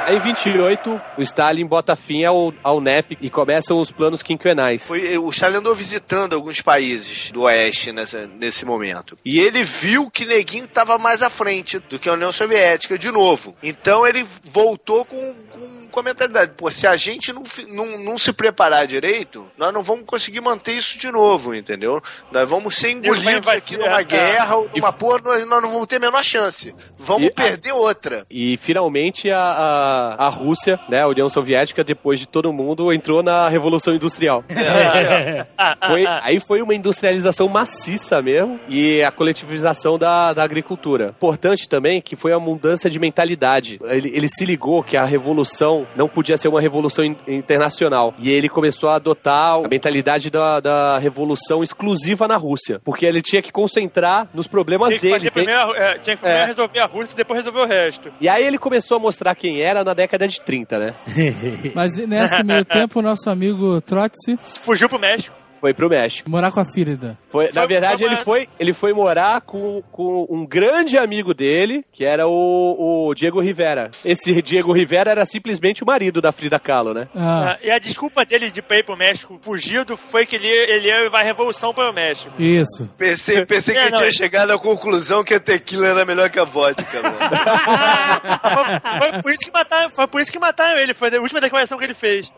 Aí, em 28, o Stalin bota fim ao, ao NEP e começam os planos quinquenais. Foi, o Stalin andou visitando alguns países do Oeste nessa, nesse momento. E ele viu que Neguinho estava mais à frente do que a União Soviética, de novo. Então ele voltou com, com, com a mentalidade: pô, se a gente não, não, não se preparar direito, nós não vamos conseguir manter isso de novo, entendeu? Nós vamos ser engolidos aqui numa é, guerra ou numa porra, nós, nós não vamos ter a menor chance. Vamos E- perder outra. E finalmente a, a, a Rússia, né, a União Soviética, depois de todo mundo, entrou na Revolução Industrial. Foi- aí foi uma industrialização maciça mesmo e a coletivização da, da agricultura. Importante também que foi a mudança de mentalidade. Ele, ele se ligou que a revolução não podia ser uma revolução in- internacional. E ele começou a adotar a mentalidade da, da revolução exclusiva na Rússia. Porque ele tinha que concentrar nos problemas Tinha dele. fazer primeiro, é, tinha que primeiro É. resolver a Rússia e depois resolver o resto. E aí ele começou a mostrar quem era na década de 30, né? Mas nesse meio tempo, o nosso amigo Trotsky Fugiu pro México. Foi pro México. Morar com a Fírida. Foi, na verdade, foi ele foi, ele foi morar com, com um grande amigo dele, que era o, o Diego Rivera. Esse Diego Rivera era simplesmente o marido da Frida Kahlo, né? Ah, Ah, E a desculpa dele de ir pro México fugido foi que ele, ele ia levar a revolução para o México. isso. Pensei, pensei que É, ele não, tinha é- chegado à conclusão que a tequila era melhor que a vodka, mano. foi, foi por isso que mataram, foi por isso que mataram ele, foi a última declaração que ele fez.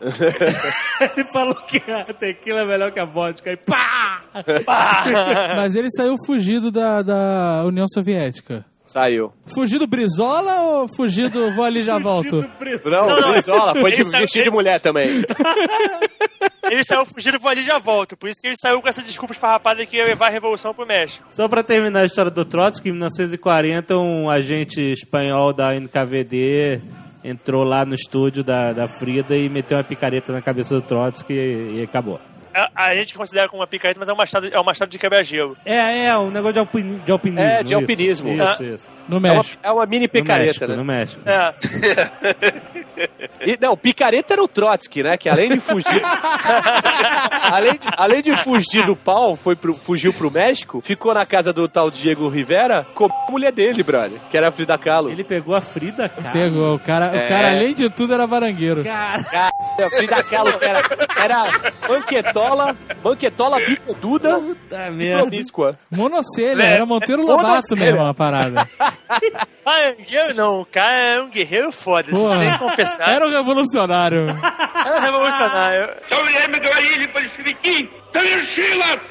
Ele falou que a tequila é melhor que a vodka. E pá! Mas ele saiu fugido da, da União Soviética. Saiu. Fugido Brizola ou fugido vou ali já volto? Não, Não, não, Brizola, foi de saiu- vestido de mulher também. Ele saiu fugido, vou ali e já volto. Por isso que ele saiu com essa desculpa esfarrapada que ia levar a revolução pro México. Só pra terminar a história do Trotsky, em 1940, um agente espanhol da NKVD entrou lá no estúdio da, da Frida e meteu uma picareta na cabeça do Trotsky e, e acabou. A, a gente considera como uma picareta, mas é um machado, é um machado de quebra-gelo. É, é, um negócio de, alpini, de alpinismo. É, de isso. alpinismo. Isso, Ah. isso. No É uma, México. é uma mini No picareta, México, né? no México. É. E, não, picareta era o Trotsky, né? Que além de fugir. além, de, além de fugir do pau, foi pro, fugiu pro México, ficou na casa do tal Diego Rivera com a mulher dele, brother, que era a Frida Kahlo. Ele pegou a Frida, cara. Pegou. O cara, É. o cara, além de tudo, era varangueiro. Cara, A Frida Kahlo era, era banquetola, banquetola bicuda puta e merda. promíscua. Monocelha, É, era Monteiro Lobato monocelha. mesmo a parada. Barangueiro não, o cara é um guerreiro foda, Porra. vocês têm que confessar. Era um revolucionário. É um revolucionário. Соверяем говорили большевики! Совершилось!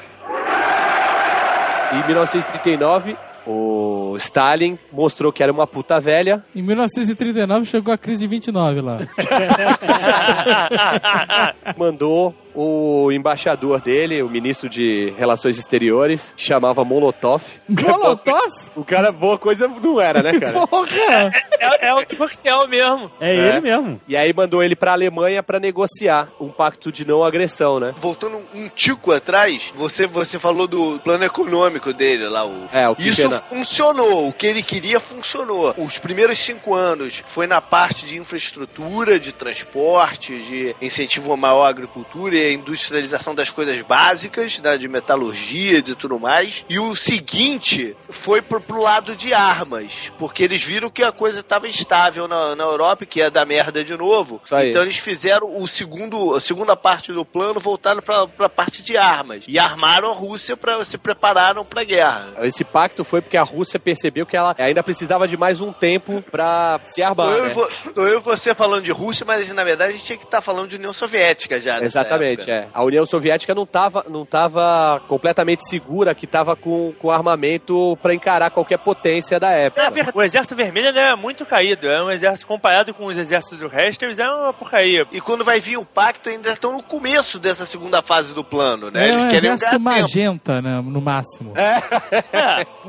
Em 1939, o Stalin mostrou que era uma puta velha. Em 1939 chegou a crise de 29 lá. Mandou o embaixador dele, o ministro de Relações Exteriores, que chamava Molotov. Molotov? O cara, boa coisa não era, né, cara? Porra! É, é o coquetel mesmo. É, É. ele mesmo. E aí mandou ele pra Alemanha pra negociar um pacto de não agressão, né? Voltando um tico atrás, você, você falou do plano econômico dele lá. O... É, o Isso Kitchener. funcionou. O que ele queria funcionou. Os primeiros cinco anos foi na parte de infraestrutura, de transporte, de incentivo a maior agricultura e a industrialização das coisas básicas, né, de metalurgia e de tudo mais. E o seguinte foi pro, pro lado de armas, porque eles viram que a coisa estava instável na, na Europa, que ia dar merda de novo. Então eles fizeram o segundo, a segunda parte do plano voltado pra, pra parte de armas. E armaram a Rússia para se prepararam pra guerra. Esse pacto foi porque a Rússia percebeu que ela ainda precisava de mais um tempo pra se armar, Tô eu, e né? tô eu e você falando de Rússia, mas na verdade a gente tinha que estar falando de União Soviética já. nessa Exatamente, época. É. A União Soviética não estava não tava completamente segura que estava com, com armamento pra encarar qualquer potência da Na época. verdade, O exército vermelho ele é muito caído. É um exército comparado com os exércitos do resto, eles é uma porcaria. E quando vai vir o pacto, ainda estão no começo dessa segunda fase do plano, né? É Eles um querem exército ganhar tempo. magenta, né, no máximo. É,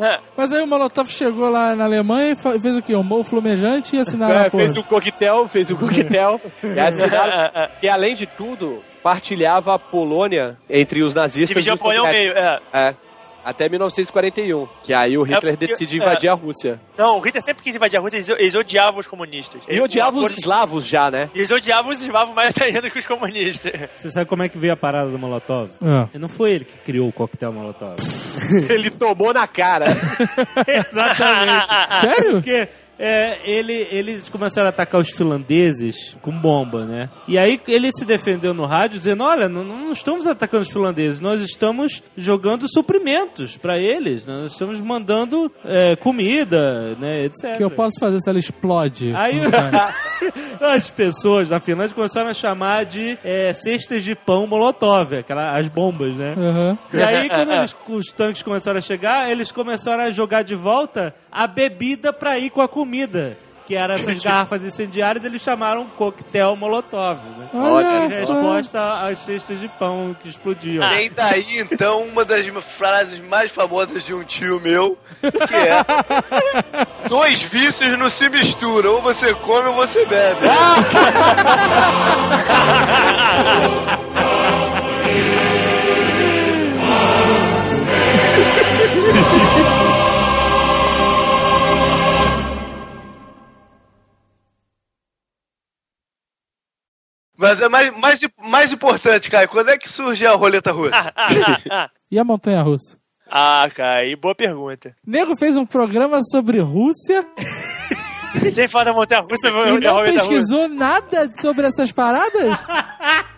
é. Mas aí o Molotov chegou lá na Alemanha e fez o quê? Um mofo flamejante e assinaram É, fez o coquetel, fez o coquetel. e assinaram que, além de tudo, partilhava a Polônia entre os nazistas Dividiu e os Polônia ao soviéticos. meio. É. É. Até 1941, que aí o Hitler porque- decide é. invadir a Rússia. Não, o Hitler sempre quis invadir a Rússia, eles, eles odiavam os comunistas. E odiava os Eles- eslavos já, né? Eles odiavam os eslavos mais ainda que os comunistas. Você sabe como é que veio a parada do Molotov? E Não foi ele que criou o coquetel Molotov. Ele tomou na cara. Exatamente. Sério? Porque é, ele, eles começaram a atacar os finlandeses com bomba, né? E aí ele se defendeu no rádio dizendo: Olha, não, não estamos atacando os finlandeses, nós estamos jogando suprimentos pra eles, nós estamos mandando é, comida, né, etc. O que eu posso fazer se ela explode? Aí as pessoas na Finlândia começaram a chamar de é, cestas de pão molotov, aquela, as bombas, né? Aham. E aí, quando eles- os tanques começaram a chegar, eles começaram a jogar de volta a bebida pra ir com a comida. Que eram essas garrafas incendiárias, eles chamaram coquetel molotov, né? Olha só. resposta às cestas de pão que explodiam. Vem daí, então, uma das frases mais famosas de um tio meu, que é Dois vícios não se misturam, ou você come ou você bebe. Mas é mais, mais, mais importante, Caio, quando é que surge a roleta russa? E a montanha russa? Ah, Kai, boa pergunta. Nego fez um programa sobre Rússia Sem falar da montanha russa, eu e não pesquisou nada sobre essas paradas?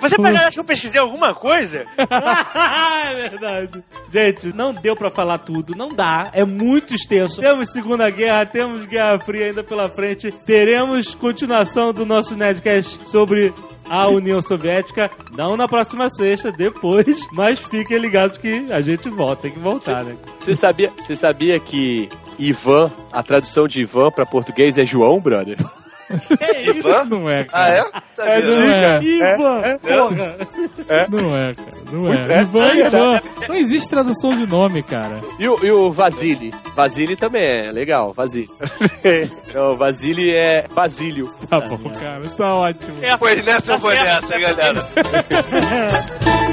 Você pega, acho que eu pesquisei alguma coisa? é verdade. Gente, não deu pra falar tudo, não dá, é muito extenso. Temos Segunda Guerra, temos Guerra Fria ainda pela frente, teremos continuação do nosso Nerdcast sobre a União Soviética, não na próxima sexta, depois, mas fiquem ligados que a gente volta, tem que voltar, né? Você sabia, você sabia que Ivan, a tradução de Ivan pra português é João, brother? Ivan? Não é, Ah, cara. é? Sabia. Não é. Ivan, porra! Não é, cara. Não é. Ivan, Ivan. Não existe tradução de nome, cara. E o, e o Vasily? Vasily também é legal, Vasily. Não, Vasily é Basílio. Tá bom, cara. Tá ótimo. É, Pois nessa certo, nessa, galera.